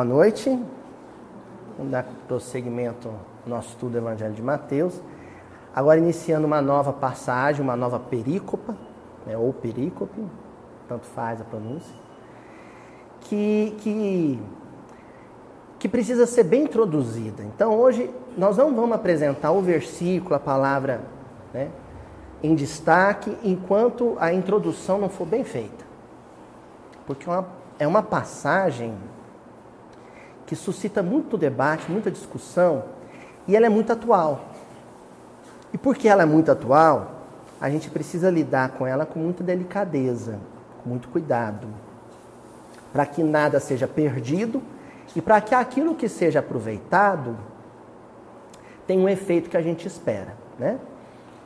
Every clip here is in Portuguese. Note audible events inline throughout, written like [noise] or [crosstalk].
Boa noite. Vamos dar prosseguimento ao nosso estudo do Evangelho de Mateus. Agora iniciando uma nova passagem, uma nova perícopa, né, ou perícope, tanto faz a pronúncia, que, que, que precisa ser bem introduzida. Então hoje nós não vamos apresentar o versículo, a palavra né, em destaque, enquanto a introdução não for bem feita. Porque é uma, é uma passagem que suscita muito debate, muita discussão, e ela é muito atual. E porque ela é muito atual, a gente precisa lidar com ela com muita delicadeza, com muito cuidado, para que nada seja perdido e para que aquilo que seja aproveitado tenha um efeito que a gente espera. Né?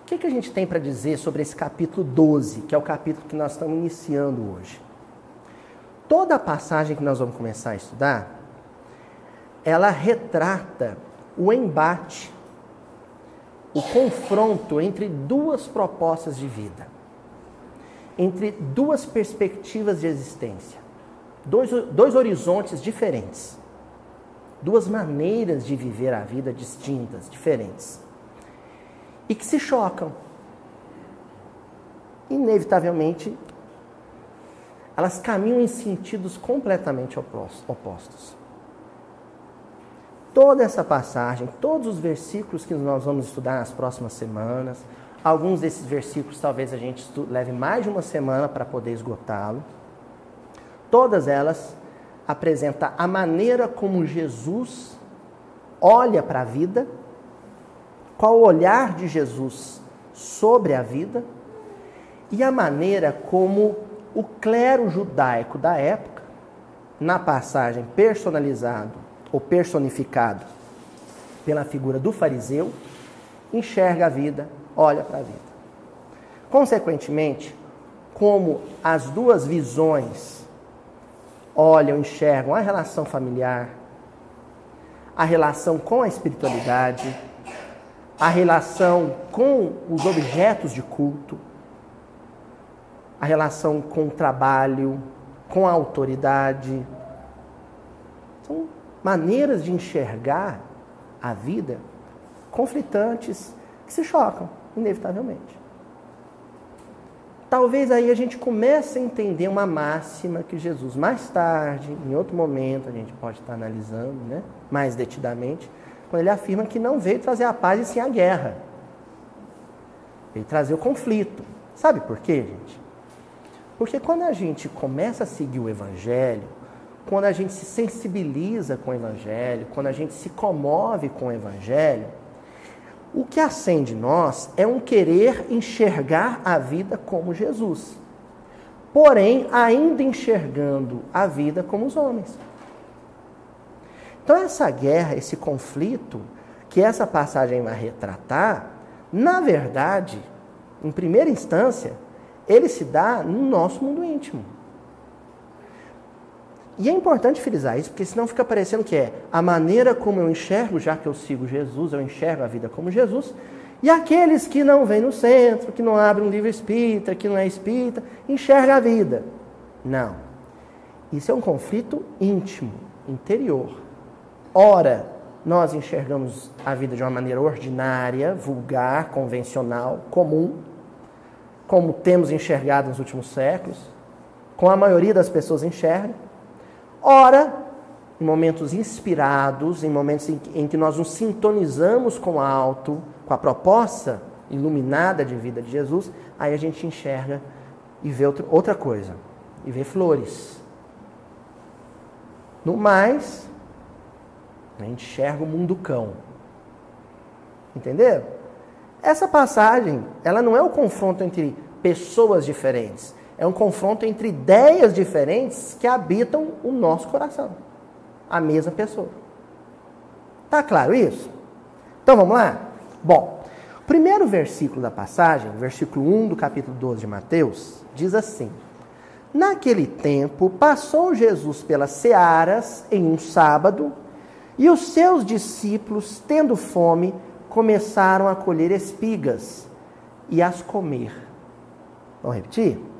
O que, que a gente tem para dizer sobre esse capítulo 12, que é o capítulo que nós estamos iniciando hoje? Toda a passagem que nós vamos começar a estudar, ela retrata o embate, o confronto entre duas propostas de vida, entre duas perspectivas de existência, dois, dois horizontes diferentes, duas maneiras de viver a vida distintas, diferentes, e que se chocam. Inevitavelmente, elas caminham em sentidos completamente opostos toda essa passagem, todos os versículos que nós vamos estudar nas próximas semanas. Alguns desses versículos talvez a gente leve mais de uma semana para poder esgotá-lo. Todas elas apresentam a maneira como Jesus olha para a vida, qual o olhar de Jesus sobre a vida e a maneira como o clero judaico da época, na passagem personalizado ou personificado pela figura do fariseu, enxerga a vida, olha para a vida. Consequentemente, como as duas visões olham, enxergam a relação familiar, a relação com a espiritualidade, a relação com os objetos de culto, a relação com o trabalho, com a autoridade. São maneiras de enxergar a vida conflitantes que se chocam, inevitavelmente. Talvez aí a gente comece a entender uma máxima que Jesus, mais tarde, em outro momento, a gente pode estar analisando né, mais detidamente, quando ele afirma que não veio trazer a paz e sim a guerra. Veio trazer o conflito. Sabe por quê, gente? Porque quando a gente começa a seguir o Evangelho, quando a gente se sensibiliza com o Evangelho, quando a gente se comove com o Evangelho, o que acende nós é um querer enxergar a vida como Jesus. Porém, ainda enxergando a vida como os homens. Então, essa guerra, esse conflito que essa passagem vai retratar, na verdade, em primeira instância, ele se dá no nosso mundo íntimo. E é importante frisar isso, porque senão fica parecendo que é a maneira como eu enxergo, já que eu sigo Jesus, eu enxergo a vida como Jesus, e aqueles que não vêm no centro, que não abrem um livro espírita, que não é espírita, enxerga a vida. Não. Isso é um conflito íntimo, interior. Ora, nós enxergamos a vida de uma maneira ordinária, vulgar, convencional, comum, como temos enxergado nos últimos séculos, como a maioria das pessoas enxerga. Ora, em momentos inspirados, em momentos em que, em que nós nos sintonizamos com o alto, com a proposta iluminada de vida de Jesus, aí a gente enxerga e vê outra, outra coisa, e vê flores. No mais, a gente enxerga o mundo cão. Entenderam? Essa passagem, ela não é o confronto entre pessoas diferentes. É um confronto entre ideias diferentes que habitam o nosso coração. A mesma pessoa. Tá claro isso? Então vamos lá? Bom, o primeiro versículo da passagem, versículo 1 do capítulo 12 de Mateus, diz assim: Naquele tempo passou Jesus pelas searas em um sábado, e os seus discípulos, tendo fome, começaram a colher espigas e as comer. Vamos repetir?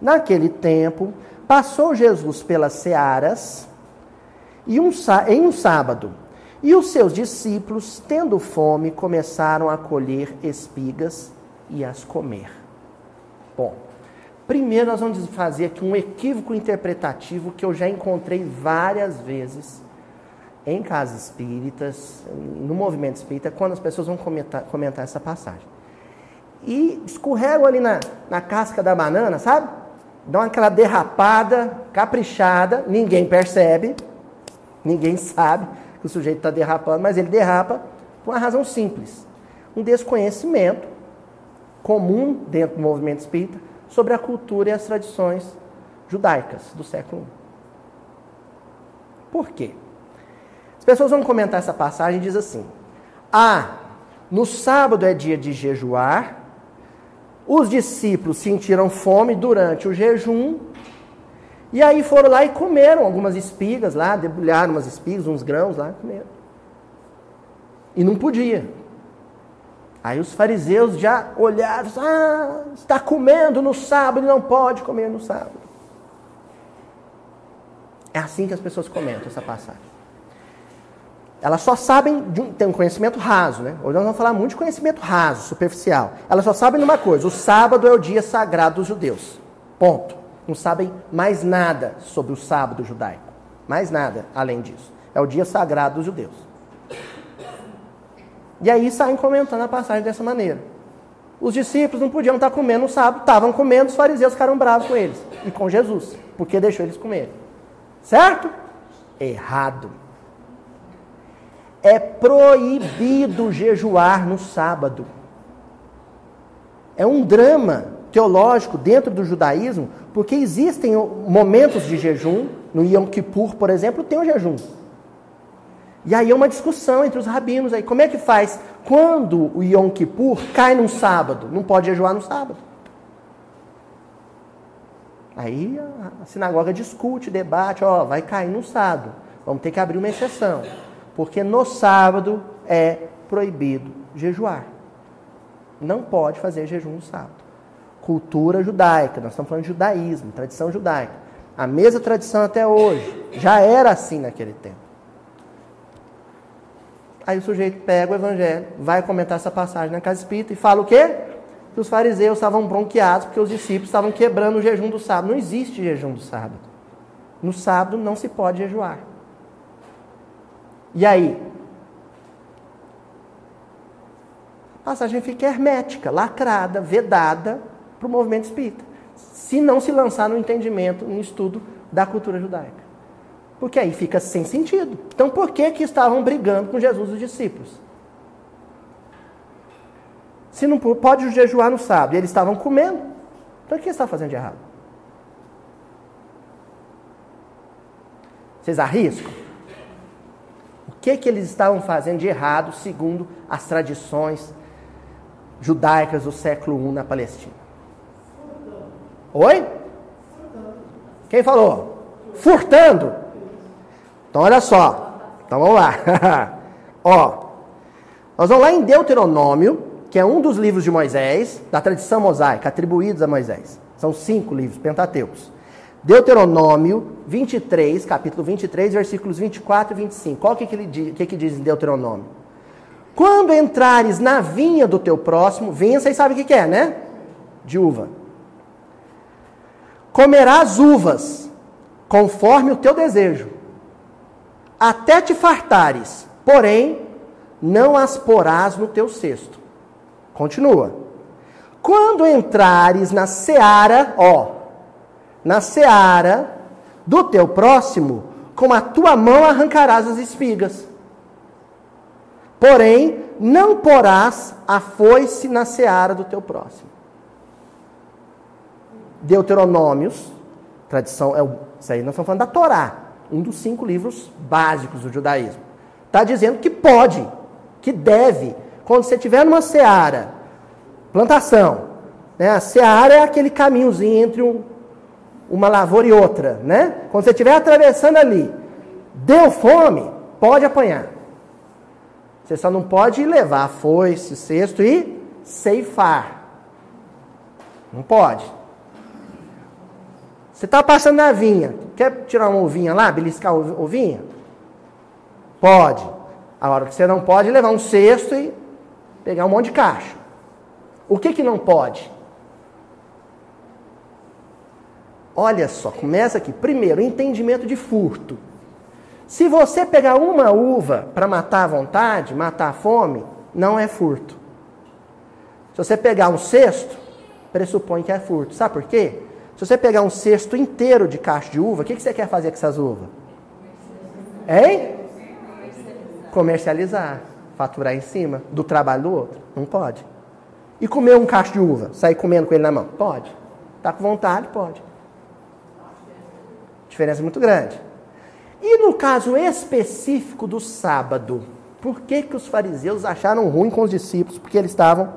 Naquele tempo, passou Jesus pelas searas, e um, em um sábado. E os seus discípulos, tendo fome, começaram a colher espigas e as comer. Bom, primeiro nós vamos fazer aqui um equívoco interpretativo que eu já encontrei várias vezes em casas espíritas, no movimento espírita, quando as pessoas vão comentar, comentar essa passagem. E escorregam ali na, na casca da banana, sabe? Dão aquela derrapada, caprichada, ninguém percebe, ninguém sabe que o sujeito está derrapando, mas ele derrapa por uma razão simples: um desconhecimento comum dentro do movimento espírita sobre a cultura e as tradições judaicas do século I. Por quê? As pessoas vão comentar essa passagem e diz assim: Ah, no sábado é dia de jejuar, os discípulos sentiram fome durante o jejum, e aí foram lá e comeram algumas espigas lá, debulharam umas espigas, uns grãos lá, comeram. E não podia. Aí os fariseus já olharam, ah, está comendo no sábado, não pode comer no sábado. É assim que as pessoas comentam essa passagem. Elas só sabem, de um, tem um conhecimento raso, né? Hoje nós vamos falar muito de conhecimento raso, superficial. Elas só sabem de uma coisa: o sábado é o dia sagrado dos judeus. Ponto. Não sabem mais nada sobre o sábado judaico. Mais nada além disso. É o dia sagrado dos judeus. E aí saem comentando a passagem dessa maneira. Os discípulos não podiam estar comendo no sábado, estavam comendo, os fariseus ficaram bravos com eles e com Jesus, porque deixou eles comerem. Certo? Errado. É proibido jejuar no sábado. É um drama teológico dentro do judaísmo, porque existem momentos de jejum, no Yom Kippur, por exemplo, tem o jejum. E aí é uma discussão entre os rabinos aí, como é que faz quando o Yom Kippur cai num sábado? Não pode jejuar no sábado. Aí a sinagoga discute, debate, ó, vai cair no sábado. Vamos ter que abrir uma exceção. Porque no sábado é proibido jejuar. Não pode fazer jejum no sábado. Cultura judaica, nós estamos falando de judaísmo, tradição judaica. A mesma tradição até hoje. Já era assim naquele tempo. Aí o sujeito pega o evangelho, vai comentar essa passagem na casa espírita e fala o quê? Que os fariseus estavam bronqueados porque os discípulos estavam quebrando o jejum do sábado. Não existe jejum do sábado. No sábado não se pode jejuar. E aí? A passagem fica hermética, lacrada, vedada para o movimento espírita. Se não se lançar no entendimento, no estudo da cultura judaica. Porque aí fica sem sentido. Então por que, que estavam brigando com Jesus os discípulos? Se não pode jejuar no sábado, eles estavam comendo, então o que está fazendo de errado? Vocês arriscam? Que, que eles estavam fazendo de errado segundo as tradições judaicas do século I na Palestina? Oi? Quem falou? Furtando. Então olha só. Então vamos lá. [laughs] Ó, nós vamos lá em Deuteronômio, que é um dos livros de Moisés, da tradição mosaica, atribuídos a Moisés. São cinco livros, Pentateucos. Deuteronômio 23, capítulo 23, versículos 24 e 25. Qual que, que, ele diz, que, que diz em Deuteronômio? Quando entrares na vinha do teu próximo, vinha vocês sabem o que, que é, né? De uva. Comerás uvas, conforme o teu desejo, até te fartares, porém, não as porás no teu cesto. Continua. Quando entrares na seara, ó, na seara do teu próximo, com a tua mão arrancarás as espigas. Porém, não porás a foice na seara do teu próximo. Deuteronômios, tradição, é o, isso aí nós estamos falando da Torá, um dos cinco livros básicos do judaísmo. Está dizendo que pode, que deve, quando você estiver numa seara, plantação, né? a seara é aquele caminhozinho entre um, uma lavoura e outra, né? Quando você estiver atravessando ali, deu fome, pode apanhar. Você só não pode levar foice, cesto e ceifar. Não pode. Você está passando na vinha, quer tirar uma ovinha lá, beliscar a ovinha? Pode. Agora, você não pode levar um cesto e pegar um monte de caixa. O que, que não pode? Olha só, começa aqui. Primeiro, entendimento de furto. Se você pegar uma uva para matar a vontade, matar a fome, não é furto. Se você pegar um cesto, pressupõe que é furto. Sabe por quê? Se você pegar um cesto inteiro de caixa de uva, o que, que você quer fazer com essas uvas? Hein? Comercializar. Faturar em cima do trabalho do outro. Não pode. E comer um cacho de uva, sair comendo com ele na mão? Pode. Tá com vontade? Pode. Diferença muito grande. E no caso específico do sábado, por que, que os fariseus acharam ruim com os discípulos? Porque eles estavam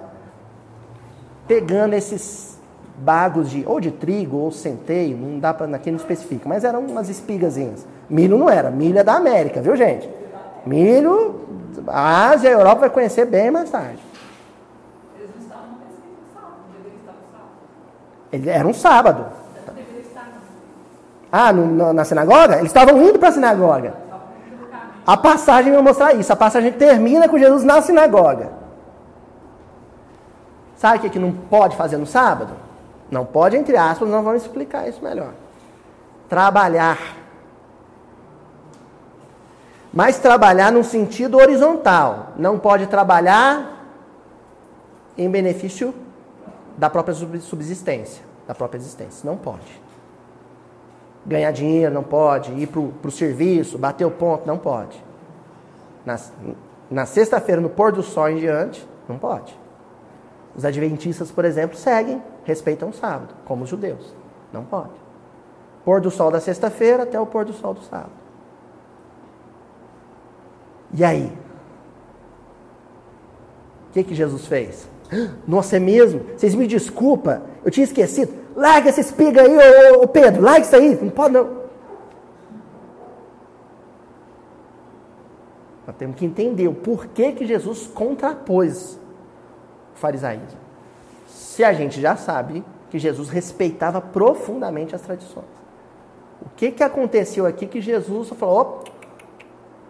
pegando esses bagos de ou de trigo ou centeio, não dá para aqui não especifica, mas eram umas espigazinhas. Milho não era, milho é da América, viu gente? Milho, a Ásia e a Europa vai conhecer bem mais tarde. Eles não estavam Ele era um sábado. Ah, no, na sinagoga? Eles estavam indo para a sinagoga. A passagem vai mostrar isso. A passagem termina com Jesus na sinagoga. Sabe o que, que não pode fazer no sábado? Não pode, entre aspas, nós vamos explicar isso melhor. Trabalhar. Mas trabalhar no sentido horizontal. Não pode trabalhar em benefício da própria subsistência. Da própria existência. Não pode ganhar dinheiro, não pode. Ir para o serviço, bater o ponto, não pode. Na, na sexta-feira, no pôr do sol em diante, não pode. Os adventistas, por exemplo, seguem, respeitam o sábado, como os judeus. Não pode. Pôr do sol da sexta-feira até o pôr do sol do sábado. E aí? O que, que Jesus fez? [gasps] Nossa, é mesmo? Vocês me desculpa, eu tinha esquecido. Larga essa espiga aí, ô, ô, Pedro, larga isso aí. Não pode não. Nós temos que entender o porquê que Jesus contrapôs o farisaísmo. Se a gente já sabe que Jesus respeitava profundamente as tradições. O que, que aconteceu aqui que Jesus falou, oh,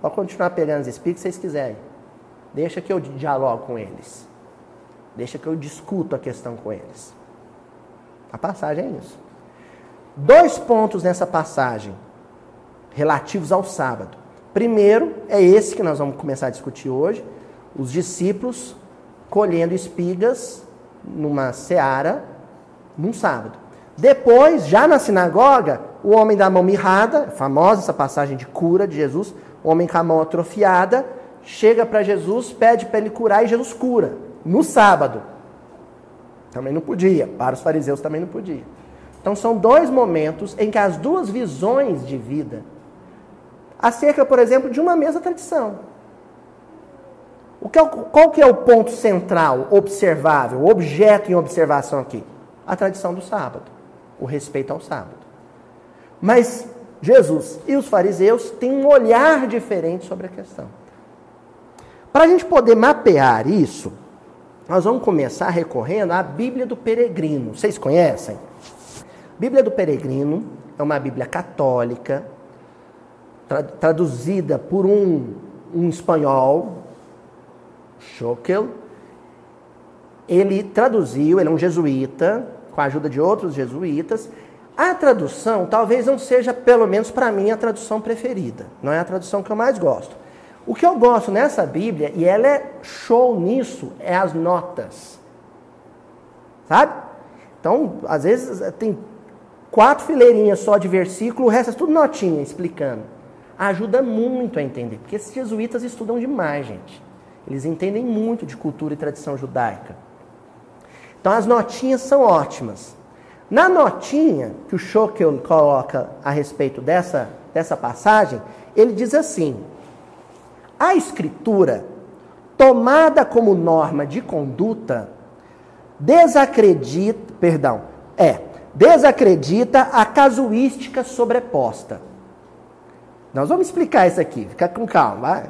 pode continuar pegando as espigas se vocês quiserem. Deixa que eu dialogo com eles. Deixa que eu discuto a questão com eles. A passagem é isso. Dois pontos nessa passagem relativos ao sábado. Primeiro é esse que nós vamos começar a discutir hoje: os discípulos colhendo espigas numa seara num sábado. Depois, já na sinagoga, o homem da mão mirrada, famosa essa passagem de cura de Jesus, o homem com a mão atrofiada, chega para Jesus, pede para ele curar e Jesus cura, no sábado. Também não podia. Para os fariseus também não podia. Então são dois momentos em que as duas visões de vida, acerca, por exemplo, de uma mesma tradição. O que é, qual que é o ponto central, observável, objeto em observação aqui? A tradição do sábado, o respeito ao sábado. Mas Jesus e os fariseus têm um olhar diferente sobre a questão. Para a gente poder mapear isso, nós vamos começar recorrendo à Bíblia do Peregrino. Vocês conhecem? Bíblia do Peregrino é uma Bíblia católica, tra traduzida por um, um espanhol, Schockel. Ele traduziu, ele é um jesuíta, com a ajuda de outros jesuítas. A tradução talvez não seja, pelo menos para mim, a tradução preferida. Não é a tradução que eu mais gosto. O que eu gosto nessa Bíblia, e ela é show nisso, é as notas. Sabe? Então, às vezes tem quatro fileirinhas só de versículo, o resto é tudo notinha explicando. Ajuda muito a entender, porque esses jesuítas estudam demais, gente. Eles entendem muito de cultura e tradição judaica. Então as notinhas são ótimas. Na notinha que o Schockel coloca a respeito dessa, dessa passagem, ele diz assim: a escritura, tomada como norma de conduta, desacredita, perdão, é, desacredita a casuística sobreposta. Nós vamos explicar isso aqui, fica com calma.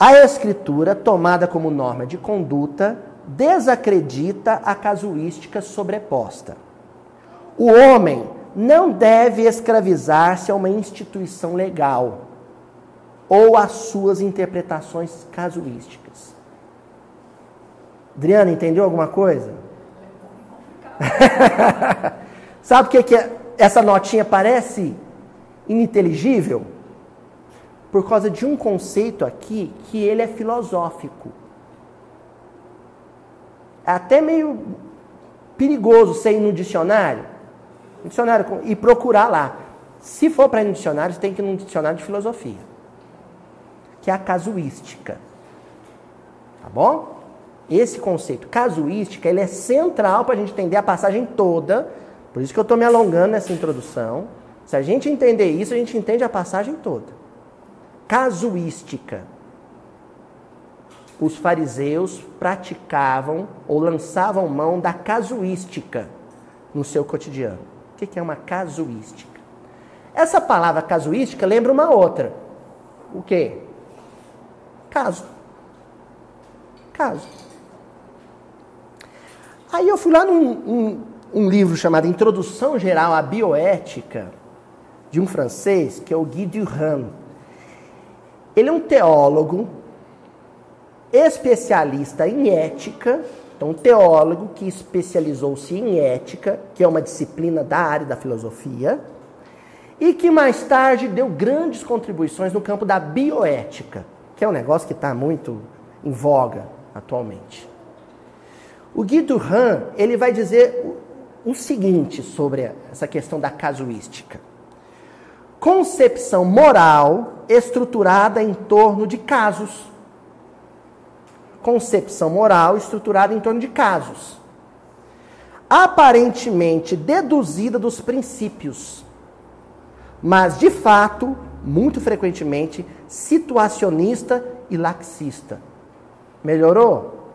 A escritura, tomada como norma de conduta, desacredita a casuística sobreposta. O homem não deve escravizar-se a uma instituição legal ou as suas interpretações casuísticas. Adriana, entendeu alguma coisa? [laughs] Sabe o que, que é? essa notinha parece ininteligível? Por causa de um conceito aqui que ele é filosófico. É até meio perigoso você ir no dicionário, dicionário e procurar lá. Se for para ir no dicionário, você tem que ir num dicionário de filosofia, que é a casuística. Tá bom? Esse conceito casuística, ele é central para a gente entender a passagem toda. Por isso que eu estou me alongando nessa introdução. Se a gente entender isso, a gente entende a passagem toda. Casuística. Os fariseus praticavam ou lançavam mão da casuística no seu cotidiano. O que é uma casuística? Essa palavra casuística lembra uma outra. O quê? Caso. Caso. Aí eu fui lá num um, um livro chamado Introdução Geral à Bioética, de um francês, que é o Guy Durand. Ele é um teólogo, especialista em ética, então um teólogo que especializou-se em ética, que é uma disciplina da área da filosofia, e que mais tarde deu grandes contribuições no campo da bioética, que é um negócio que está muito em voga atualmente. O Guy Durand, ele vai dizer o seguinte sobre essa questão da casuística. Concepção moral estruturada em torno de casos. Concepção moral estruturada em torno de casos. Aparentemente deduzida dos princípios, mas de fato, muito frequentemente, situacionista e laxista. Melhorou?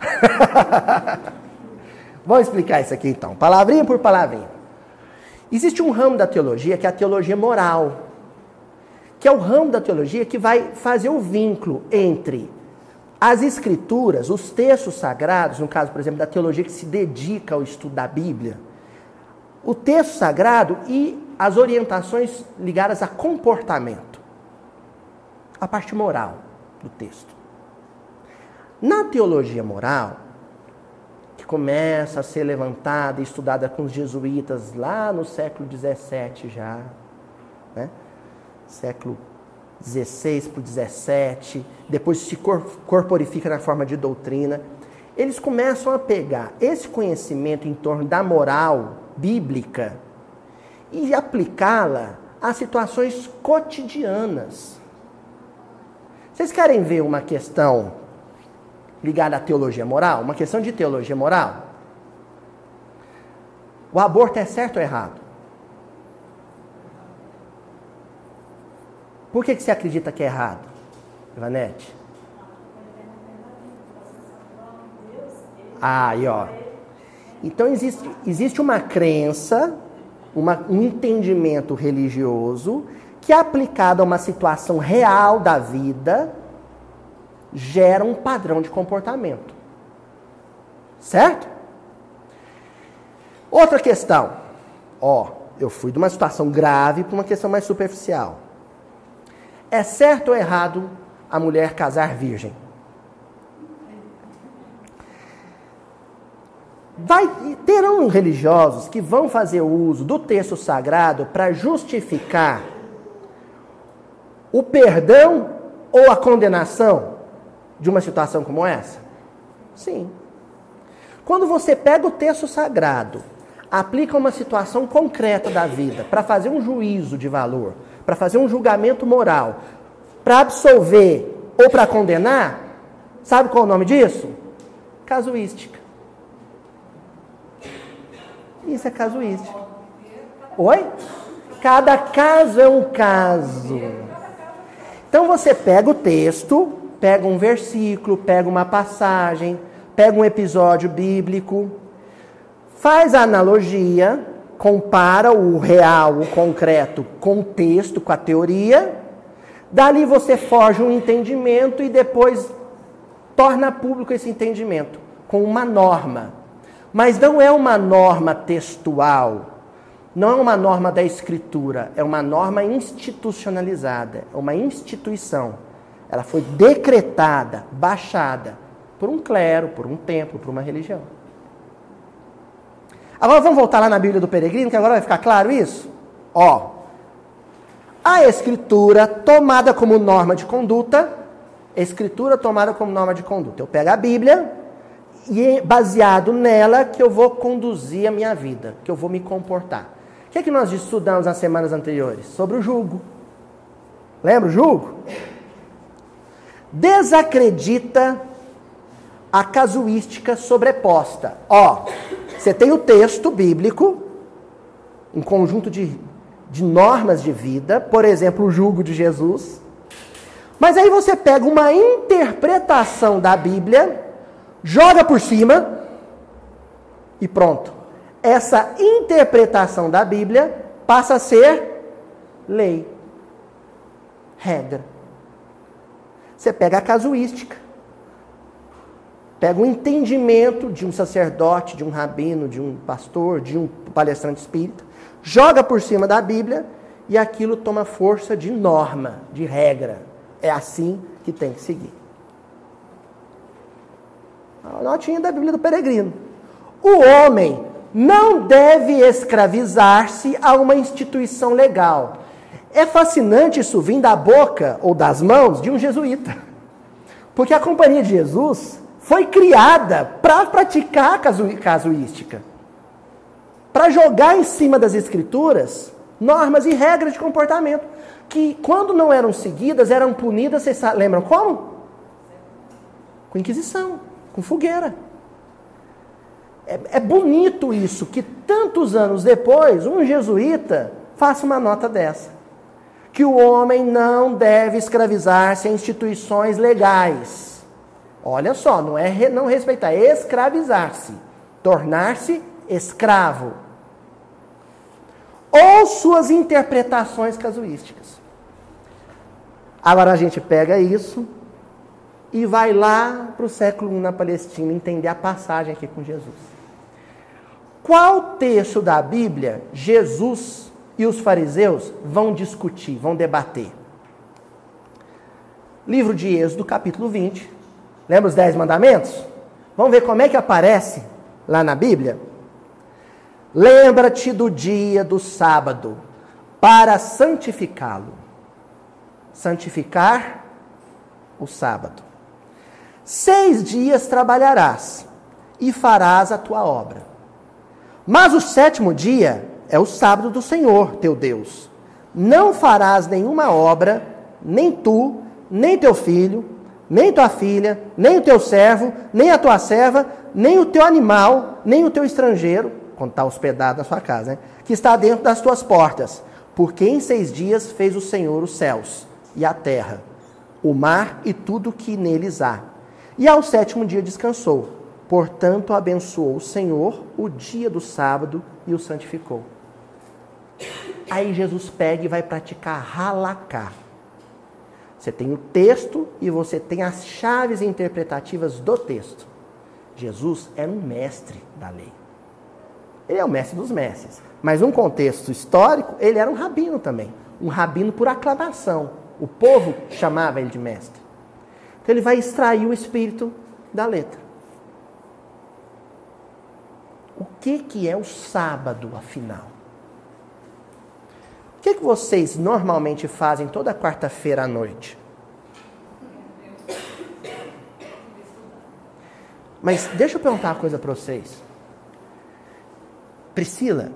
[laughs] Vamos explicar isso aqui então, palavrinha por palavrinha. Existe um ramo da teologia que é a teologia moral, que é o ramo da teologia que vai fazer o vínculo entre as escrituras, os textos sagrados, no caso, por exemplo, da teologia que se dedica ao estudo da Bíblia, o texto sagrado e as orientações ligadas a comportamento, a parte moral do texto. Na teologia moral, que começa a ser levantada e estudada com os jesuítas lá no século XVII já, né? século XVI para o XVII, depois se corporifica na forma de doutrina, eles começam a pegar esse conhecimento em torno da moral bíblica e aplicá-la a situações cotidianas. Vocês querem ver uma questão ligada à teologia moral, uma questão de teologia moral. O aborto é certo ou errado? Por que, que você acredita que é errado, Ivanete? Ah, aí ó. Então existe, existe uma crença, uma, um entendimento religioso que aplicado a uma situação real da vida gera um padrão de comportamento. Certo? Outra questão. Ó, eu fui de uma situação grave para uma questão mais superficial. É certo ou errado a mulher casar virgem? Vai, terão religiosos que vão fazer uso do texto sagrado para justificar o perdão ou a condenação de uma situação como essa? Sim. Quando você pega o texto sagrado, aplica uma situação concreta da vida para fazer um juízo de valor, para fazer um julgamento moral, para absolver ou para condenar, sabe qual é o nome disso? Casuística. Isso é casuística. Oi? Cada caso é um caso. Então você pega o texto, pega um versículo, pega uma passagem, pega um episódio bíblico, faz a analogia, compara o real, o concreto com o texto, com a teoria, dali você forja um entendimento e depois torna público esse entendimento com uma norma. Mas não é uma norma textual, não é uma norma da escritura, é uma norma institucionalizada, é uma instituição. Ela foi decretada, baixada por um clero, por um templo, por uma religião. Agora vamos voltar lá na Bíblia do Peregrino, que agora vai ficar claro isso? Ó, a escritura tomada como norma de conduta, escritura tomada como norma de conduta. Eu pego a Bíblia e é baseado nela que eu vou conduzir a minha vida, que eu vou me comportar. O que é que nós estudamos nas semanas anteriores? Sobre o julgo. Lembra o julgo? Desacredita a casuística sobreposta. Ó, você tem o texto bíblico, um conjunto de, de normas de vida, por exemplo, o jugo de Jesus. Mas aí você pega uma interpretação da Bíblia, joga por cima e pronto. Essa interpretação da Bíblia passa a ser lei, regra. Você pega a casuística. Pega o entendimento de um sacerdote, de um rabino, de um pastor, de um palestrante espírita, joga por cima da Bíblia e aquilo toma força de norma, de regra. É assim que tem que seguir. A notinha da Bíblia do peregrino. O homem não deve escravizar-se a uma instituição legal. É fascinante isso vir da boca ou das mãos de um jesuíta. Porque a Companhia de Jesus foi criada para praticar casuística. Para jogar em cima das escrituras normas e regras de comportamento. Que, quando não eram seguidas, eram punidas, vocês lembram como? Com inquisição, com fogueira. É, é bonito isso, que tantos anos depois, um jesuíta faça uma nota dessa. Que o homem não deve escravizar-se a instituições legais Olha só, não é não respeitar, é escravizar-se, tornar-se escravo. Ou suas interpretações casuísticas. Agora a gente pega isso e vai lá para o século I na Palestina entender a passagem aqui com Jesus. Qual texto da Bíblia Jesus e os fariseus vão discutir, vão debater? Livro de Êxodo, capítulo 20, Lembra os dez mandamentos? Vamos ver como é que aparece lá na Bíblia? Lembra-te do dia do sábado para santificá-lo. Santificar o sábado. Seis dias trabalharás e farás a tua obra. Mas o sétimo dia é o sábado do Senhor, teu Deus. Não farás nenhuma obra, nem tu, nem teu filho, nem tua filha, nem o teu servo, nem a tua serva, nem o teu animal, nem o teu estrangeiro, quando está hospedado na sua casa, né? que está dentro das tuas portas. Porque em seis dias fez o Senhor os céus e a terra, o mar e tudo que neles há. E ao sétimo dia descansou. Portanto, abençoou o Senhor o dia do sábado e o santificou. Aí Jesus pega e vai praticar halakha. Você tem o texto e você tem as chaves interpretativas do texto. Jesus era um mestre da lei. Ele é o mestre dos mestres. Mas num contexto histórico, ele era um rabino também. Um rabino por aclamação. O povo chamava ele de mestre. Então ele vai extrair o espírito da letra. O que, que é o sábado, afinal? O que, que vocês normalmente fazem toda quarta-feira à noite? Mas deixa eu perguntar uma coisa para vocês. Priscila,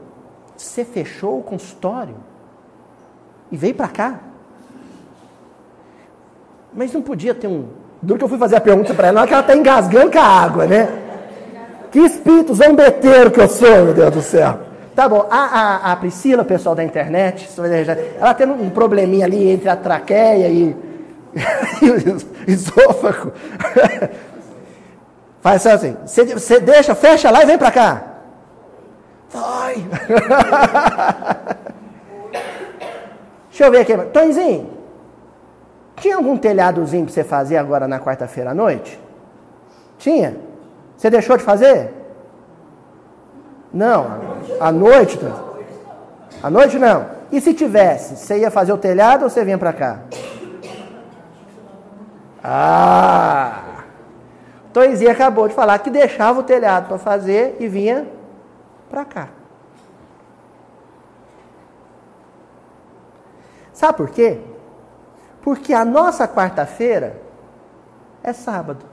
você fechou o consultório e veio para cá? Mas não podia ter um. Duro que eu fui fazer a pergunta para ela, na hora que ela está engasgando com a água, né? Que espírito zombeteiro que eu sou, meu Deus do céu. Tá bom, a, a, a Priscila, pessoal da internet, ela tem um probleminha ali entre a traqueia e, [laughs] e o esôfago. [laughs] Faz assim, você deixa, fecha lá e vem para cá. Vai. [laughs] Deixa eu ver aqui. Tonzinho, tinha algum telhadozinho para você fazer agora na quarta-feira à noite? Tinha? Você deixou de fazer? Não, à noite. À noite não. E se tivesse, você ia fazer o telhado ou você vinha para cá? Ah! Toizinha acabou de falar que deixava o telhado para fazer e vinha para cá. Sabe por quê? Porque a nossa quarta-feira é sábado.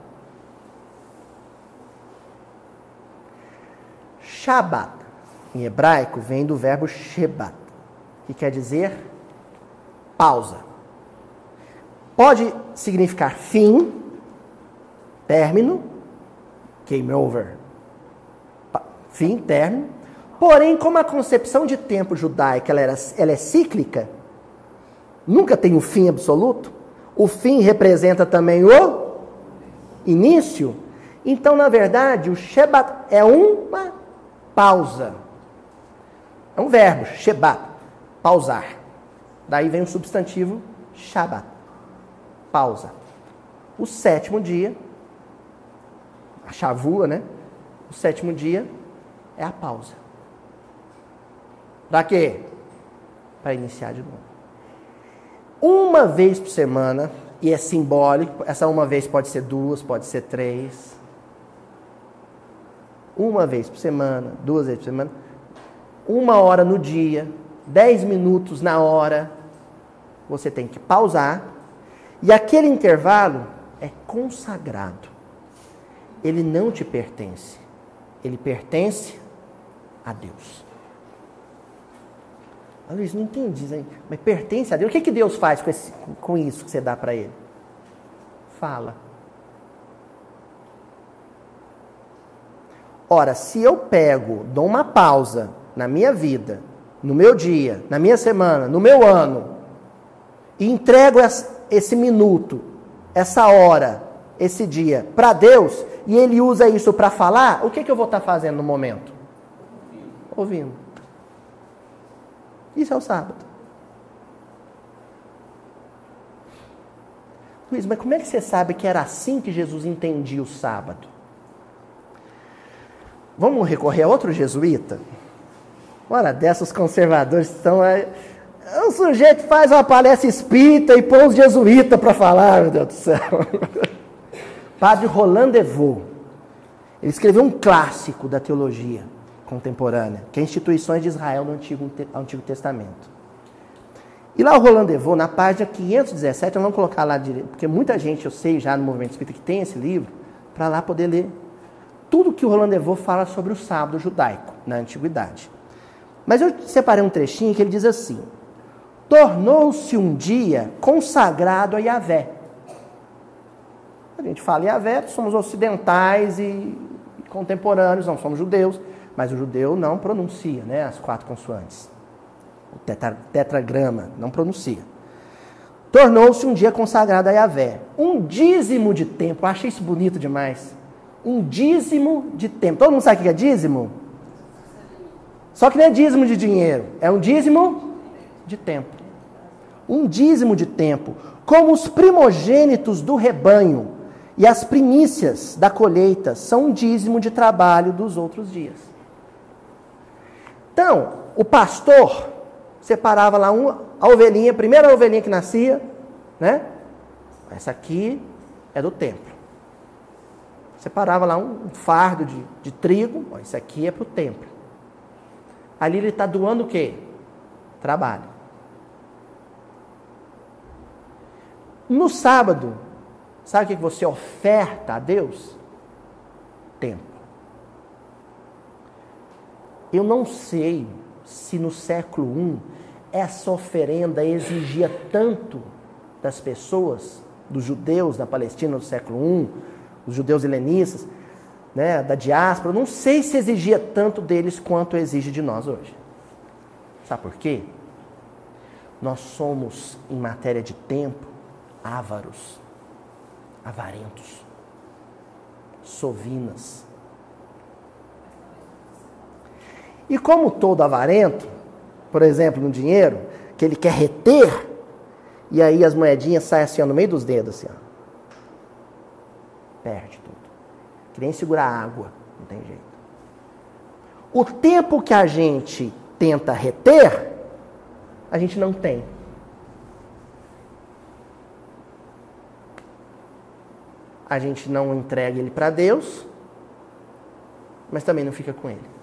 Shabat, em hebraico, vem do verbo shebat, que quer dizer pausa. Pode significar fim, término, game over, fim, término. Porém, como a concepção de tempo judaica ela, era, ela é cíclica, nunca tem um fim absoluto, o fim representa também o início. Então, na verdade, o Shebat é uma pausa. É um verbo, Shebat, pausar. Daí vem o substantivo Shabat, pausa. O sétimo dia, a chavua, né? O sétimo dia é a pausa. Para quê? Para iniciar de novo. Uma vez por semana, e é simbólico, essa uma vez pode ser duas, pode ser três. Uma vez por semana, duas vezes por semana, uma hora no dia, dez minutos na hora, você tem que pausar, e aquele intervalo é consagrado. Ele não te pertence, ele pertence a Deus. Ah, Luiz, não entendi. Mas pertence a Deus. O que, que Deus faz com, esse, com isso que você dá para Ele? Fala. Ora, se eu pego, dou uma pausa na minha vida, no meu dia, na minha semana, no meu ano, e entrego esse minuto, essa hora, esse dia para Deus, e Ele usa isso para falar, o que, que eu vou estar tá fazendo no momento? Ouvindo. Isso é o sábado. Luiz, mas como é que você sabe que era assim que Jesus entendia o sábado? Vamos recorrer a outro jesuíta? Ora, dessas conservadores estão. Aí. O sujeito faz uma palestra espírita e põe os jesuítas para falar, meu Deus do céu. [laughs] Padre Roland Devaux. Ele escreveu um clássico da teologia contemporânea, que é Instituições de Israel no Antigo, Antigo Testamento. E lá o Roland Devaux, na página 517, vamos colocar lá, porque muita gente, eu sei já no movimento espírita que tem esse livro, para lá poder ler tudo que o Roland Devaux fala sobre o sábado judaico na antiguidade. Mas eu separei um trechinho que ele diz assim: Tornou-se um dia consagrado a Yahvé. A gente fala Yahvé, somos ocidentais e contemporâneos, não somos judeus. Mas o judeu não pronuncia né, as quatro consoantes. O tetra, tetragrama não pronuncia. Tornou-se um dia consagrado a Yahvé. Um dízimo de tempo. Eu achei isso bonito demais. Um dízimo de tempo. Todo mundo sabe o que é dízimo? Só que não é dízimo de dinheiro. É um dízimo de tempo. Um dízimo de tempo. Como os primogênitos do rebanho e as primícias da colheita são um dízimo de trabalho dos outros dias. Então, o pastor separava lá uma, a ovelhinha, a primeira ovelhinha que nascia, né? Essa aqui é do templo. Separava lá um, fardo de, de trigo, ó, isso aqui é para o templo. Ali ele está doando o quê? Trabalho. No sábado, sabe o que você oferta a Deus? Tempo. Eu não sei se no século I essa oferenda exigia tanto das pessoas, dos judeus da Palestina do século I, os judeus helenistas, né, da diáspora, não sei se exigia tanto deles quanto exige de nós hoje. Sabe por quê? Nós somos, em matéria de tempo, ávaros, avarentos, sovinas E como todo avarento, por exemplo, no dinheiro, que ele quer reter, e aí as moedinhas saem assim ó, no meio dos dedos, assim, ó. Perde tudo. Que nem segurar água, não tem jeito. O tempo que a gente tenta reter a gente não tem. A gente não entrega ele para Deus, mas também não fica com ele.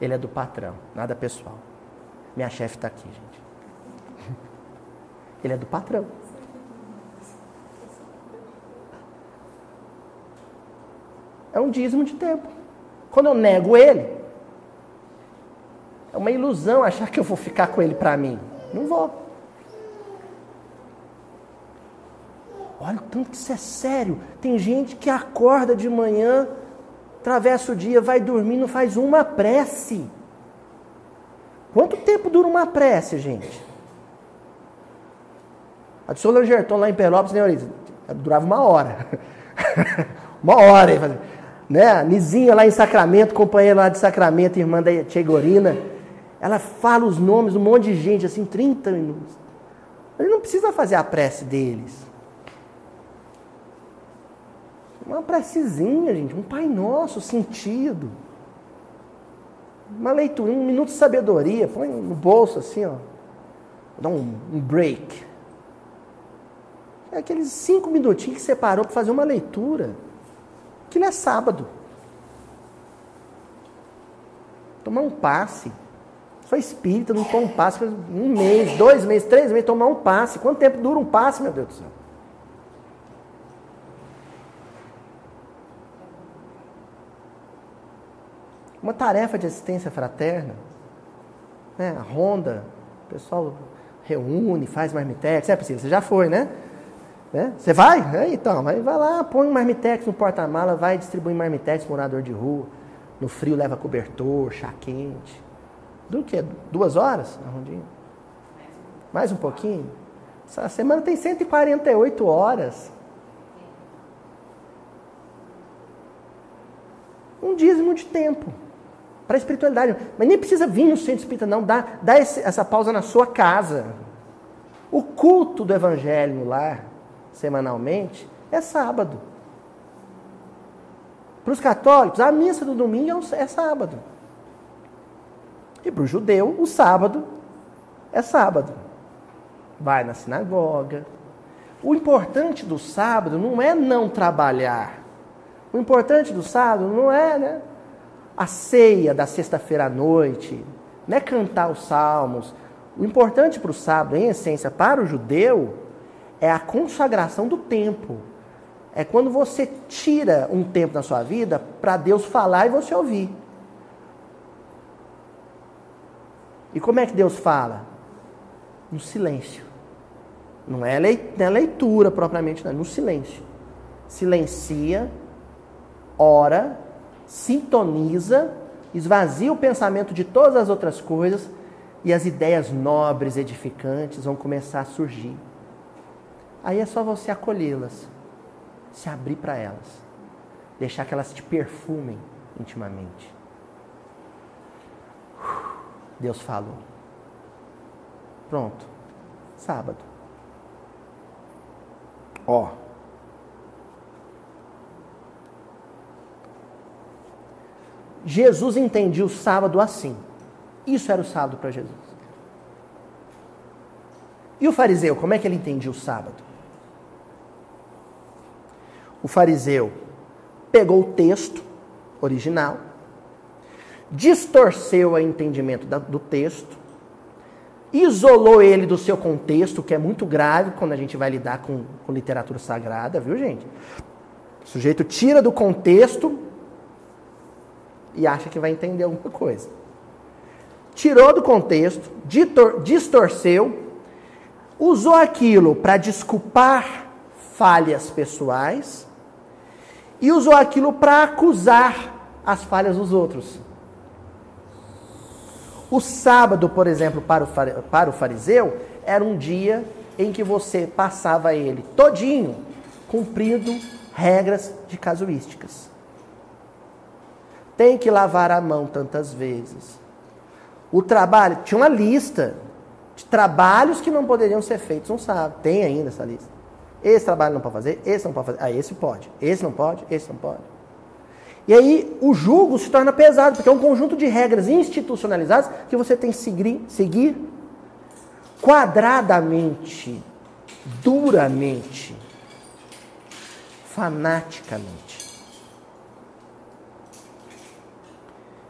Ele é do patrão, nada pessoal. Minha chefe está aqui, gente. Ele é do patrão. É um dízimo de tempo. Quando eu nego ele, é uma ilusão achar que eu vou ficar com ele para mim. Não vou. Olha o tanto que isso é sério. Tem gente que acorda de manhã, atravessa o dia, vai dormir, não faz uma prece. Quanto tempo dura uma prece, gente? A de Solange lá em Pelópolis, né, Durava uma hora. [laughs] uma hora. Né? A Nizinha lá em Sacramento, companheira lá de Sacramento, irmã da Tchegorina, ela fala os nomes, um monte de gente, assim, 30 minutos. Ele não precisa fazer a prece deles. Uma precezinha, gente, um Pai Nosso sentido. Uma leitura, um minuto de sabedoria, põe no bolso assim, ó. Dá um, um break. É aqueles cinco minutinhos que você parou para fazer uma leitura. Aquilo é sábado. Tomar um passe. Sou espírita, não toma um passe. Um mês, dois meses, três meses, tomar um passe. Quanto tempo dura um passe, meu Deus do céu? Uma tarefa de assistência fraterna. Né? A Ronda, o pessoal reúne, faz marmitex. É, Priscila, você já foi, né? né? Você vai? É, então, vai, vai lá, põe um marmitex no porta-mala, vai distribuir marmitex morador de rua. No frio leva cobertor, chá quente. Do que? Duas horas na rondinha? Mais um pouquinho? Essa semana tem 148 horas. Um dízimo de tempo para a espiritualidade. Mas nem precisa vir no centro espírita, não. Dá, dá esse, essa pausa na sua casa. O culto do evangelho lar, semanalmente, é sábado. Para os católicos, a missa do domingo é, é sábado. E para o judeu, o sábado é sábado. Vai na sinagoga. O importante do sábado não é não trabalhar. O importante do sábado não é, né? A ceia da sexta-feira à noite, não é cantar os salmos. O importante para o sábado, em essência, para o judeu, é a consagração do tempo. É quando você tira um tempo na sua vida para Deus falar e você ouvir. E como é que Deus fala? No silêncio. Não é, é leitura propriamente, não, é no silêncio. Silencia, ora sintoniza, esvazia o pensamento de todas as outras coisas e as ideias nobres, edificantes vão começar a surgir. Aí é só você acolhê-las, se abrir para elas, deixar que elas te perfumem intimamente. Deus falou. Pronto. Sábado. Ó. Jesus entendia o sábado assim. Isso era o sábado para Jesus. E o fariseu, como é que ele entendia o sábado? O fariseu pegou o texto original, distorceu o entendimento do texto, isolou ele do seu contexto, que é muito grave quando a gente vai lidar com, com literatura sagrada, viu, gente? O sujeito tira do contexto e acha que vai entender alguma coisa. Tirou do contexto, distorceu, usou aquilo para desculpar falhas pessoais e usou aquilo para acusar as falhas dos outros. O sábado, por exemplo, para o, fariseu, era um dia em que você passava ele todinho cumprindo regras de casuísticas tem que lavar a mão tantas vezes. O trabalho, tinha uma lista de trabalhos que não poderiam ser feitos não sabe. Tem ainda essa lista. Esse trabalho não pode fazer, esse não pode fazer. Ah, esse pode. Esse não pode, esse não pode. E aí o jugo se torna pesado, porque é um conjunto de regras institucionalizadas que você tem que seguir, seguir quadradamente, duramente, fanaticamente.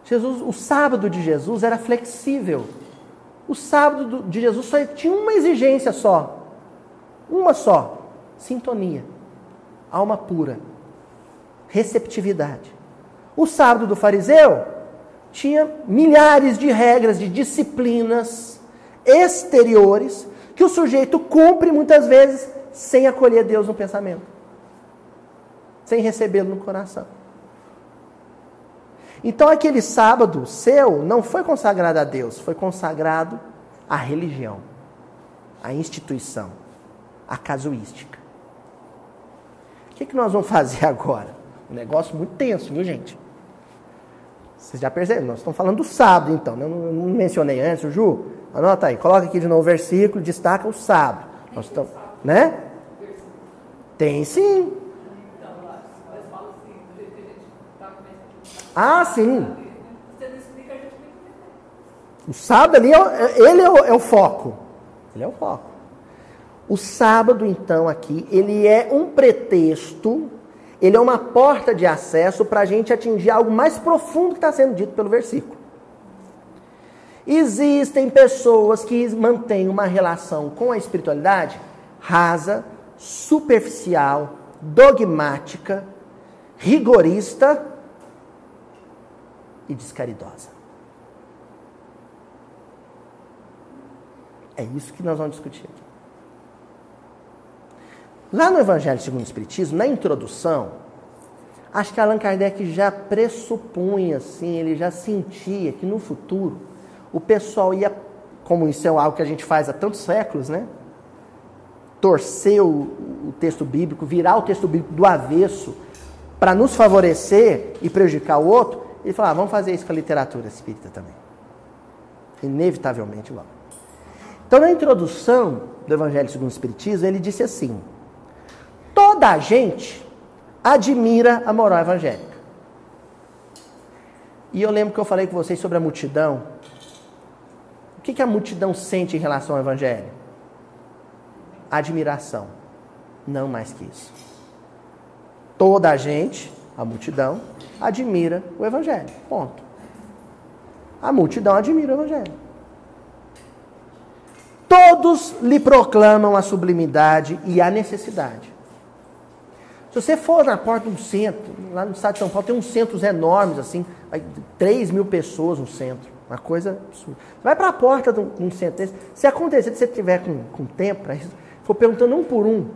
Jesus, o sábado de Jesus era flexível. O sábado de Jesus só tinha uma exigência só. Uma só. Sintonia. Alma pura. Receptividade. O sábado do fariseu tinha milhares de regras, de disciplinas exteriores que o sujeito cumpre muitas vezes sem acolher Deus no pensamento, sem recebê-lo no coração. Então aquele sábado seu não foi consagrado a Deus, foi consagrado à religião, à instituição, à casuística. O que, que nós vamos fazer [laughs] agora? Um negócio muito tenso, viu, gente? Vocês já perceberam? Nós estamos falando do sábado, então. Né? Eu não mencionei antes, o Ju. Anota aí, coloca aqui de novo o versículo, destaca o sábado. Nós estamos, né? Tem sim. Ah, sim. O sábado ali, é, ele é o, é o foco. Ele é o foco. O sábado, então, aqui, ele é um pretexto, ele é uma porta de acesso para a gente atingir algo mais profundo que está sendo dito pelo versículo. Existem pessoas que mantêm uma relação com a espiritualidade rasa, superficial, dogmática, rigorista e descaridosa. É isso que nós vamos discutir aqui. Lá no Evangelho segundo o Espiritismo, na introdução, acho que Allan Kardec já pressupunha, assim, ele já sentia que no futuro o pessoal ia, como isso é algo que a gente faz há tantos séculos, né? Torcer o, o texto bíblico, virar o texto bíblico do avesso para nos favorecer e prejudicar o outro, ele falou: ah, vamos fazer isso com a literatura espírita também. Inevitavelmente igual. Então, na introdução do Evangelho segundo o Espiritismo, ele disse assim: toda a gente admira a moral evangélica. E eu lembro que eu falei com vocês sobre a multidão. O que, que a multidão sente em relação ao Evangelho? Admiração. Não mais que isso. Toda a gente, a multidão, admira o Evangelho. Ponto. A multidão admira o Evangelho. Todos lhe proclamam a sublimidade e a necessidade. Se você for na porta de um centro, lá no estado de São Paulo, tem uns centros enormes, assim, 3 mil pessoas no centro. Uma coisa absurda. Vai para a porta de um centro desse. Se acontecer, se você tiver com, com tempo para isso, for perguntando um por um: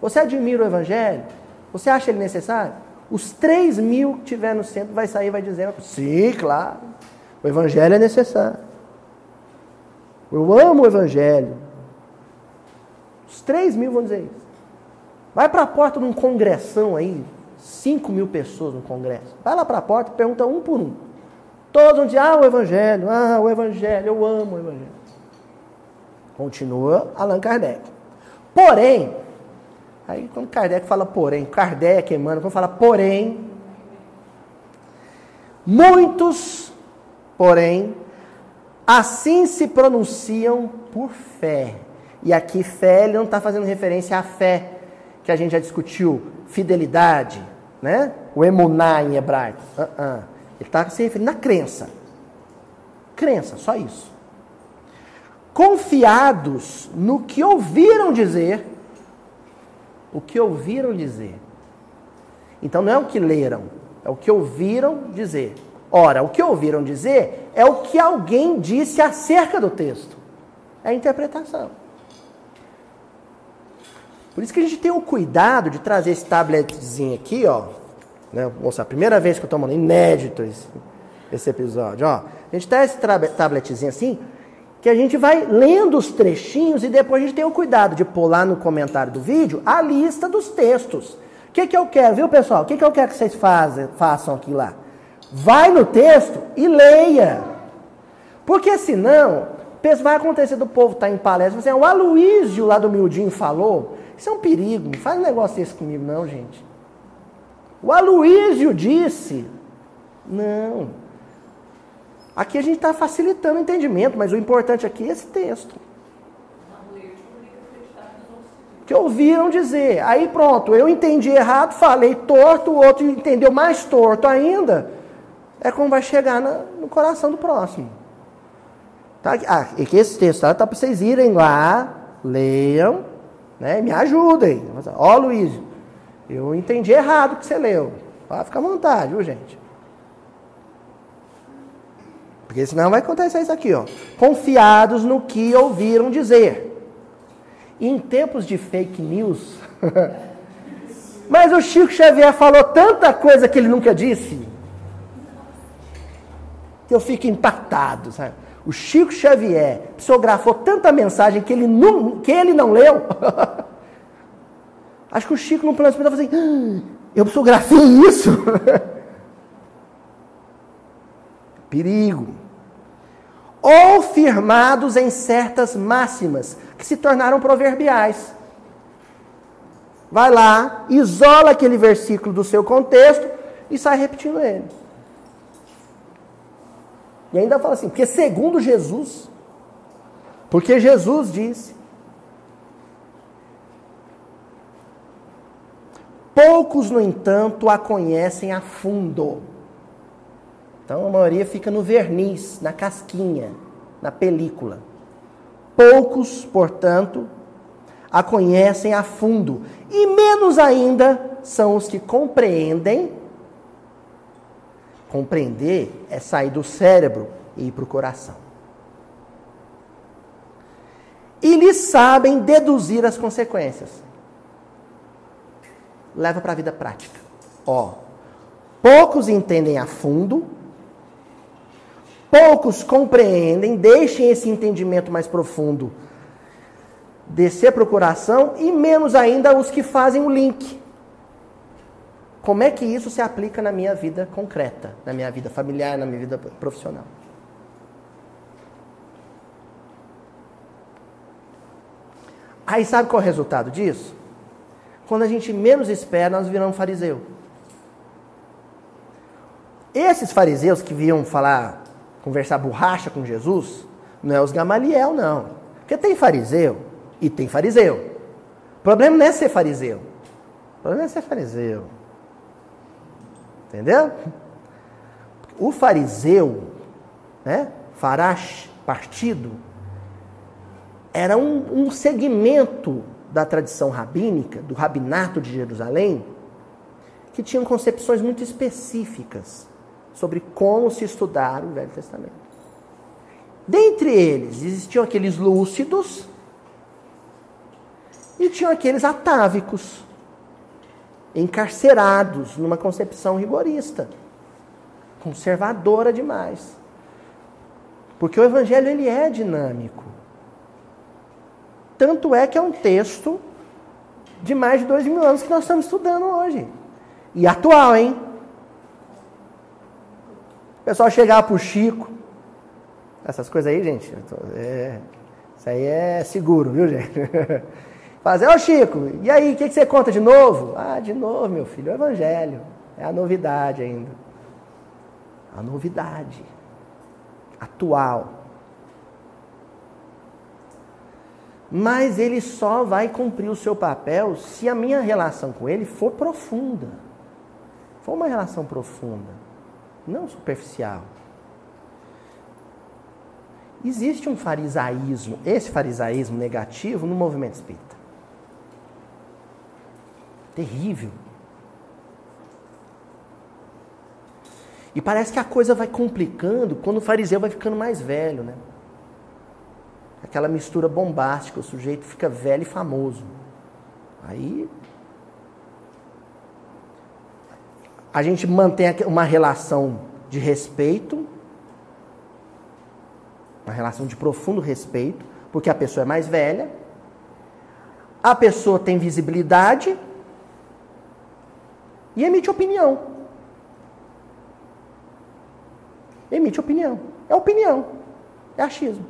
Você admira o Evangelho? Você acha ele necessário? Os 3 mil que tiver no centro vai sair e vai dizer: Sim, claro. O Evangelho é necessário. Eu amo o Evangelho. Os 3 mil vão dizer isso. Vai para a porta de um congressão aí, 5 mil pessoas no congresso. Vai lá para a porta e pergunta um por um. Todos vão dizer, ah, o Evangelho, ah, o Evangelho, eu amo o Evangelho. Continua Allan Kardec. Porém, aí quando Kardec fala porém, Kardec, Emmanuel, quando fala porém, muitos, porém, assim se pronunciam por fé. E aqui fé, ele não está fazendo referência à fé que a gente já discutiu, fidelidade, né? O emuná em hebraico. Uh -uh. Ele está se referindo à crença. Crença, só isso. Confiados no que ouviram dizer, o que ouviram dizer. Então não é o que leram, é o que ouviram dizer. Ora, o que ouviram dizer é o que alguém disse acerca do texto. É a interpretação. Por isso que a gente tem o cuidado de trazer esse tabletzinho aqui, ó. Né? Mostrar a primeira vez que eu estou mandando, inédito esse, esse episódio, ó. A gente traz esse tabletzinho assim, que a gente vai lendo os trechinhos e depois a gente tem o cuidado de pôr lá no comentário do vídeo a lista dos textos. O que, que eu quero, viu pessoal? O que, que eu quero que vocês fazem, façam aqui lá? Vai no texto e leia. Porque senão, vai acontecer do povo estar tá em palestra, você, o Aloísio lá do Mildinho falou, isso é um perigo. Não faz um negócio desse comigo, não, gente. O Aloísio disse. Não. Aqui a gente está facilitando o entendimento, mas o importante aqui é esse texto. Que ouviram dizer. Aí pronto, eu entendi errado, falei torto, o outro entendeu mais torto ainda. É como vai chegar no coração do próximo. Tá? Ah, e que esse texto tá, tá para vocês irem lá, leiam, né? Me ajudem. Ó, Luiz, eu entendi errado o que você leu. Pode ficar à vontade, viu, gente? Porque senão vai acontecer isso aqui, ó. Confiados no que ouviram dizer. em tempos de fake news. [laughs] Mas o Chico Xavier falou tanta coisa que ele nunca disse. Que eu fico impactado, sabe? O Chico Xavier psicografou tanta mensagem que ele não, que ele não leu. [laughs] Acho que o Chico no plano espiritual falou assim: ah, eu psicografei isso. [laughs] Perigo. Ou firmados em certas máximas que se tornaram proverbiais. Vai lá, isola aquele versículo do seu contexto e sai repetindo ele. E ainda fala assim, porque segundo Jesus, porque Jesus disse, poucos, no entanto, a conhecem a fundo. Então a maioria fica no verniz, na casquinha, na película. Poucos, portanto, a conhecem a fundo. E menos ainda são os que compreendem Compreender é sair do cérebro e ir para o coração. E lhes sabem deduzir as consequências. Leva para a vida prática. Ó, poucos entendem a fundo, poucos compreendem, deixem esse entendimento mais profundo descer para o coração, e menos ainda os que fazem o link. Como é que isso se aplica na minha vida concreta, na minha vida familiar, na minha vida profissional? Aí sabe qual é o resultado disso? Quando a gente menos espera, nós viramos fariseu. Esses fariseus que vinham falar, conversar borracha com Jesus, não é os Gamaliel, não. Porque tem fariseu e tem fariseu. O problema não é ser fariseu. O problema é ser fariseu. Entendeu? O fariseu, né? Farash, partido, era um, um segmento da tradição rabínica, do rabinato de Jerusalém, que tinham concepções muito específicas sobre como se estudar o Velho Testamento. Dentre eles, existiam aqueles lúcidos e tinham aqueles atávicos encarcerados numa concepção rigorista, conservadora demais. Porque o evangelho ele é dinâmico. Tanto é que é um texto de mais de dois mil anos que nós estamos estudando hoje. E atual, hein? O pessoal chegava para o Chico. Essas coisas aí, gente. É, isso aí é seguro, viu, gente? [laughs] Fazer, ô Chico, e aí, o que, que você conta de novo? Ah, de novo, meu filho, o Evangelho. É a novidade ainda. A novidade. Atual. Mas ele só vai cumprir o seu papel se a minha relação com ele for profunda. For uma relação profunda, não superficial. Existe um farisaísmo, esse farisaísmo negativo no movimento espírita. Terrível. E parece que a coisa vai complicando quando o fariseu vai ficando mais velho, né? Aquela mistura bombástica, o sujeito fica velho e famoso. Aí a gente mantém uma relação de respeito, uma relação de profundo respeito, porque a pessoa é mais velha, a pessoa tem visibilidade e emite opinião. Emite opinião. É opinião. É achismo.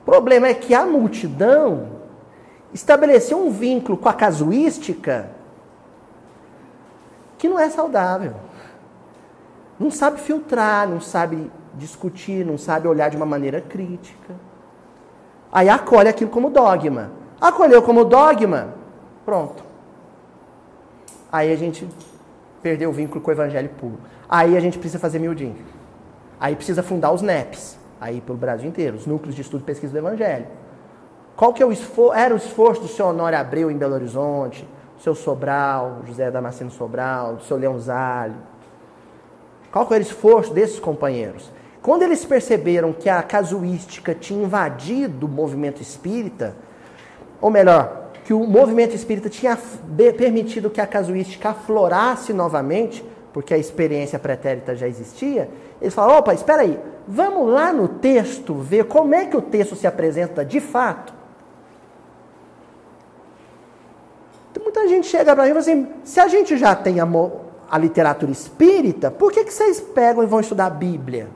O problema é que a multidão estabeleceu um vínculo com a casuística que não é saudável. Não sabe filtrar, não sabe discutir, não sabe olhar de uma maneira crítica. Aí acolhe aquilo como dogma. Acolheu como dogma, pronto. Aí a gente perdeu o vínculo com o evangelho puro. Aí a gente precisa fazer miudinho. Aí precisa fundar os NEPs, aí pelo Brasil inteiro, os núcleos de estudo e pesquisa do evangelho. Qual que é o esforço, era o esforço do seu Honório Abreu em Belo Horizonte, seu Sobral, José Damasceno Sobral, seu Leão Zalho? Qual era o esforço desses companheiros? Quando eles perceberam que a casuística tinha invadido o movimento espírita, ou melhor, que o movimento espírita tinha permitido que a casuística aflorasse novamente, porque a experiência pretérita já existia, eles falaram: opa, espera aí, vamos lá no texto ver como é que o texto se apresenta de fato. Então, muita gente chega para mim e fala assim: se a gente já tem a, a literatura espírita, por que, que vocês pegam e vão estudar a Bíblia?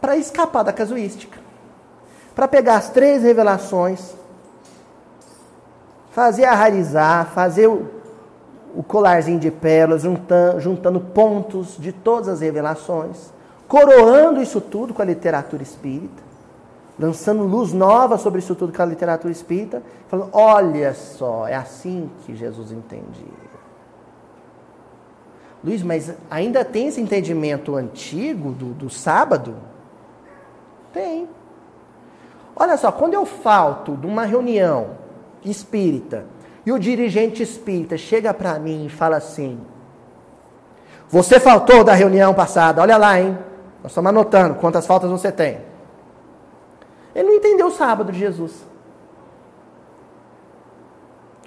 Para escapar da casuística. Para pegar as três revelações, fazer arrarizar, fazer o, o colarzinho de pérolas, juntando, juntando pontos de todas as revelações, coroando isso tudo com a literatura espírita, lançando luz nova sobre isso tudo com a literatura espírita, falando: olha só, é assim que Jesus entendia. Luiz, mas ainda tem esse entendimento antigo do, do sábado? Tem. Olha só, quando eu falto de uma reunião espírita e o dirigente espírita chega para mim e fala assim: Você faltou da reunião passada, olha lá, hein? Nós estamos anotando quantas faltas você tem. Ele não entendeu o sábado de Jesus.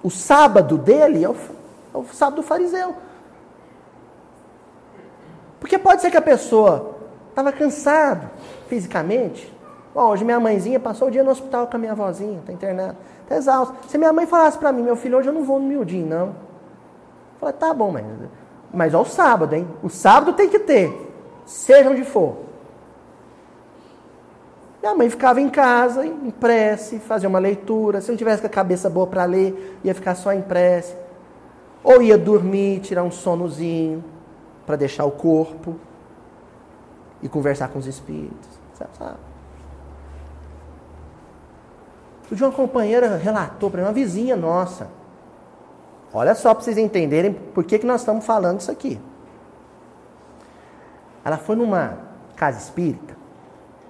O sábado dele é o, é o sábado do fariseu. Porque pode ser que a pessoa estava cansado fisicamente, Bom, hoje minha mãezinha passou o dia no hospital com a minha avózinha, está internada, está exausta. Se minha mãe falasse para mim, meu filho, hoje eu não vou no miudinho, não. Eu falei, tá bom, mas, mas ó o sábado, hein? O sábado tem que ter, seja onde for. Minha mãe ficava em casa, em prece, fazia uma leitura. Se não tivesse a cabeça boa para ler, ia ficar só em prece. Ou ia dormir, tirar um sonozinho, para deixar o corpo e conversar com os espíritos. Sabe? O de uma companheira relatou para mim, uma vizinha nossa. Olha só para vocês entenderem por que, que nós estamos falando isso aqui. Ela foi numa casa espírita,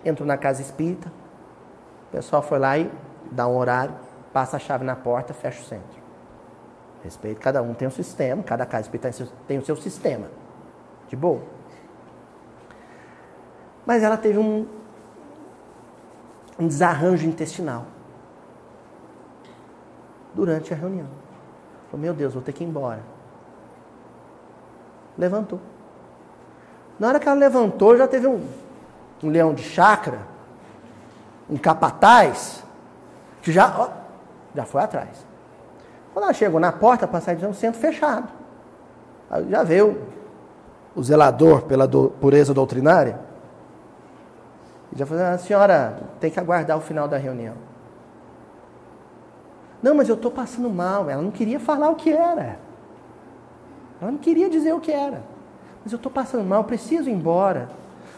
entrou na casa espírita, o pessoal foi lá e dá um horário, passa a chave na porta, fecha o centro. Respeito, cada um tem um sistema, cada casa espírita tem o seu sistema. De boa. Mas ela teve um, um desarranjo intestinal durante a reunião. Falou, meu Deus, vou ter que ir embora. Levantou. Na hora que ela levantou, já teve um, um leão de chácara, um capataz, que já, ó, já foi atrás. Quando ela chegou na porta para sair de um centro fechado, aí já veio o zelador pela do, pureza doutrinária, e já falou, a senhora tem que aguardar o final da reunião. Não, mas eu estou passando mal. Ela não queria falar o que era. Ela não queria dizer o que era. Mas eu estou passando mal, preciso ir embora.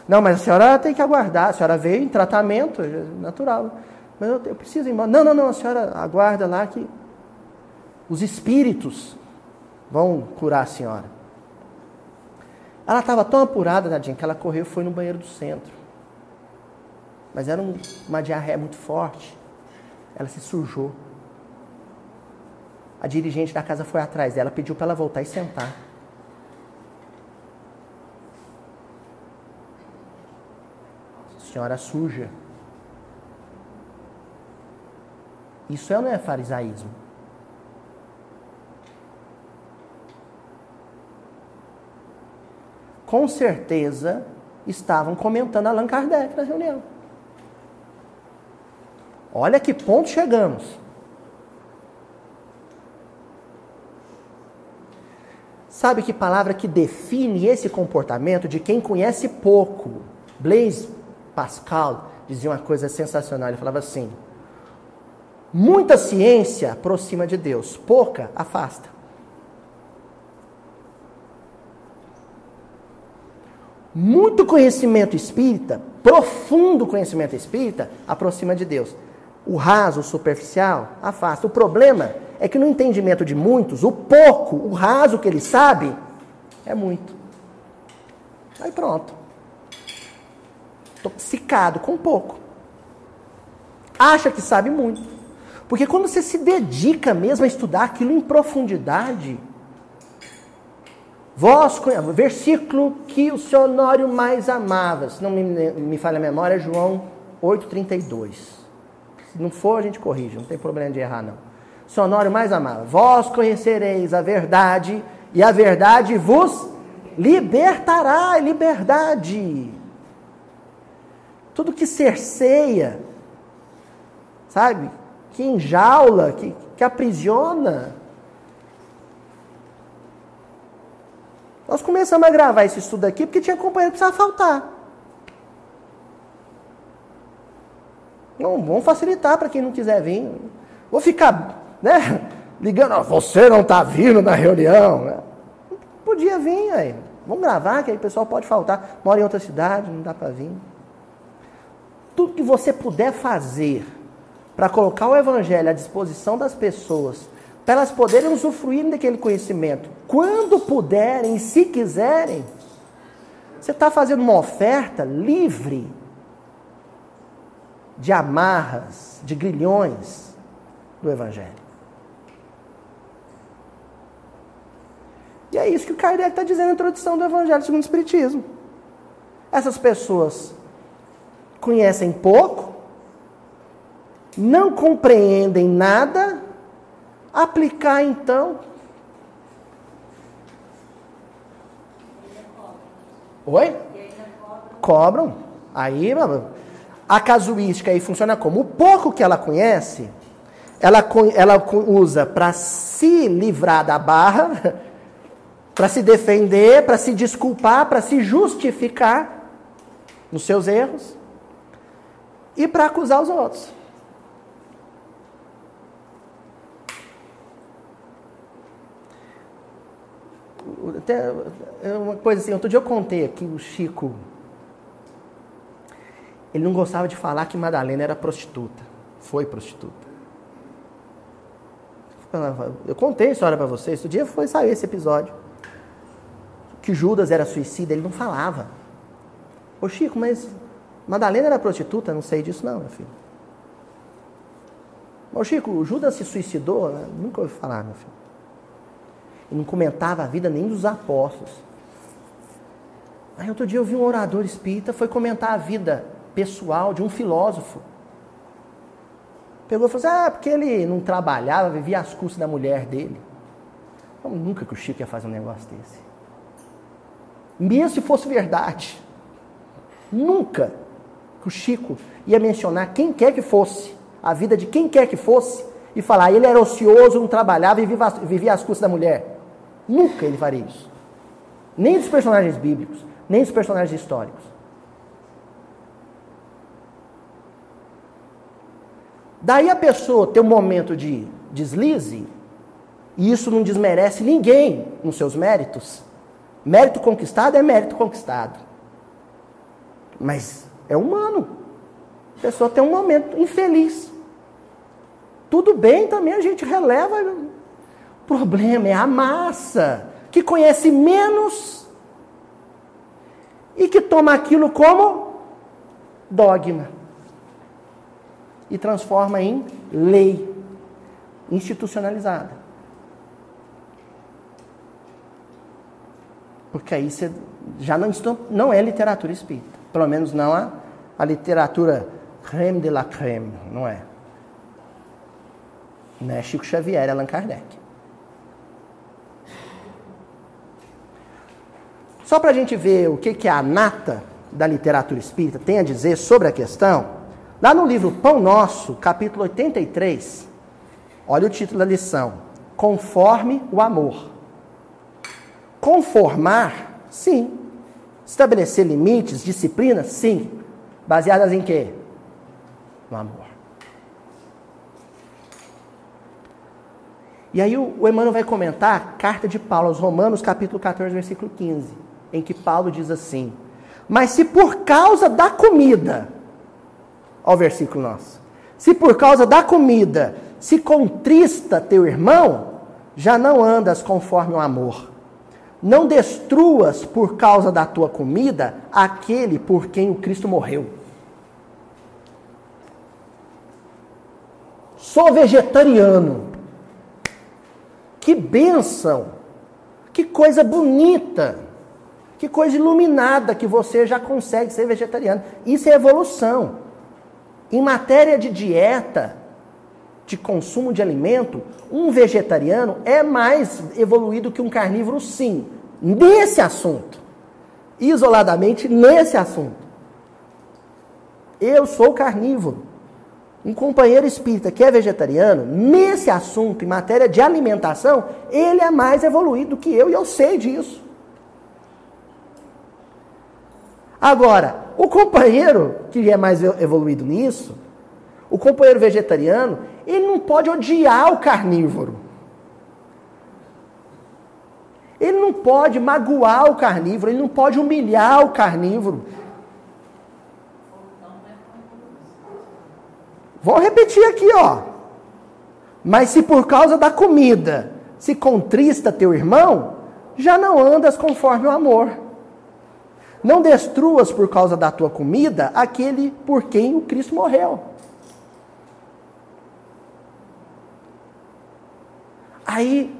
Não, mas a senhora tem que aguardar. A senhora veio em tratamento, é natural. Mas eu, eu preciso ir embora. Não, não, não, a senhora aguarda lá que os espíritos vão curar a senhora. Ela estava tão apurada, tadinha, que ela correu e foi no banheiro do centro. Mas era um, uma diarreia muito forte. Ela se sujou. A dirigente da casa foi atrás dela, pediu para ela voltar e sentar. Senhora suja. Isso é não é farisaísmo? Com certeza estavam comentando Allan Kardec na reunião. Olha que ponto chegamos. Sabe que palavra que define esse comportamento de quem conhece pouco? Blaise Pascal dizia uma coisa sensacional. Ele falava assim: Muita ciência aproxima de Deus, pouca afasta. Muito conhecimento espírita, profundo conhecimento espírita, aproxima de Deus. O raso, o superficial, afasta. O problema é que no entendimento de muitos, o pouco, o raso que ele sabe, é muito. Aí pronto. Toxicado com pouco. Acha que sabe muito. Porque quando você se dedica mesmo a estudar aquilo em profundidade, Vós, versículo que o seu Honório mais amava, se não me, me falha a memória, é João 8,32. Se não for, a gente corrige, não tem problema de errar, não. O seu Honório mais amava, vós conhecereis a verdade, e a verdade vos libertará, liberdade. Tudo que cerceia, sabe? Que enjaula, que, que aprisiona, Nós começamos a gravar esse estudo aqui porque tinha companheiro que precisava faltar. Não, vamos facilitar para quem não quiser vir. Vou ficar, né, [laughs] ligando, ó, você não está vindo na reunião. Né? Podia vir aí. Vamos gravar, que aí o pessoal pode faltar. Mora em outra cidade, não dá para vir. Tudo que você puder fazer para colocar o evangelho à disposição das pessoas para elas poderem usufruir daquele conhecimento. Quando puderem, se quiserem, você está fazendo uma oferta livre de amarras, de grilhões do Evangelho. E é isso que o Kardec está dizendo na introdução do Evangelho segundo o Espiritismo. Essas pessoas conhecem pouco, não compreendem nada Aplicar então. Oi? Cobram. Aí, a casuística aí funciona como? O pouco que ela conhece, ela, ela usa para se livrar da barra, [laughs] para se defender, para se desculpar, para se justificar nos seus erros e para acusar os outros. até é uma coisa assim, outro dia eu contei aqui, o Chico, ele não gostava de falar que Madalena era prostituta, foi prostituta. Eu contei a história para vocês, outro dia foi sair esse episódio, que Judas era suicida, ele não falava. Ô Chico, mas Madalena era prostituta? Não sei disso não, meu filho. Ô Chico, Judas se suicidou? Nunca ouvi falar, meu filho e não comentava a vida nem dos apóstolos. Aí outro dia eu vi um orador espírita, foi comentar a vida pessoal de um filósofo. Pegou e falou assim, ah, porque ele não trabalhava, vivia às custas da mulher dele. Então, nunca que o Chico ia fazer um negócio desse. Mesmo se fosse verdade. Nunca que o Chico ia mencionar quem quer que fosse, a vida de quem quer que fosse, e falar, ele era ocioso, não trabalhava e vivia às custas da mulher. Nunca ele faria isso. Nem dos personagens bíblicos, nem dos personagens históricos. Daí a pessoa tem um momento de deslize, e isso não desmerece ninguém nos seus méritos. Mérito conquistado é mérito conquistado. Mas é humano. A pessoa tem um momento infeliz. Tudo bem também, a gente releva problema é a massa, que conhece menos e que toma aquilo como dogma e transforma em lei institucionalizada. Porque aí você já não, não é literatura espírita. Pelo menos não a, a literatura creme de la creme, não é? Não é Chico Xavier, Allan Kardec. Só para a gente ver o que, que a nata da literatura espírita tem a dizer sobre a questão, lá no livro Pão Nosso, capítulo 83, olha o título da lição: Conforme o amor. Conformar, sim. Estabelecer limites, disciplinas, sim. Baseadas em quê? No amor. E aí o, o Emmanuel vai comentar a carta de Paulo aos Romanos, capítulo 14, versículo 15, em que Paulo diz assim: Mas se por causa da comida, ao versículo nosso, se por causa da comida se contrista teu irmão, já não andas conforme o amor. Não destruas por causa da tua comida aquele por quem o Cristo morreu. Sou vegetariano. Que bênção! Que coisa bonita! Que coisa iluminada que você já consegue ser vegetariano. Isso é evolução. Em matéria de dieta, de consumo de alimento, um vegetariano é mais evoluído que um carnívoro, sim, nesse assunto. Isoladamente, nesse assunto. Eu sou carnívoro. Um companheiro espírita que é vegetariano, nesse assunto, em matéria de alimentação, ele é mais evoluído que eu e eu sei disso. Agora, o companheiro que é mais evoluído nisso, o companheiro vegetariano, ele não pode odiar o carnívoro. Ele não pode magoar o carnívoro, ele não pode humilhar o carnívoro. Vou repetir aqui, ó. Mas se por causa da comida se contrista teu irmão, já não andas conforme o amor. Não destruas por causa da tua comida aquele por quem o Cristo morreu. Aí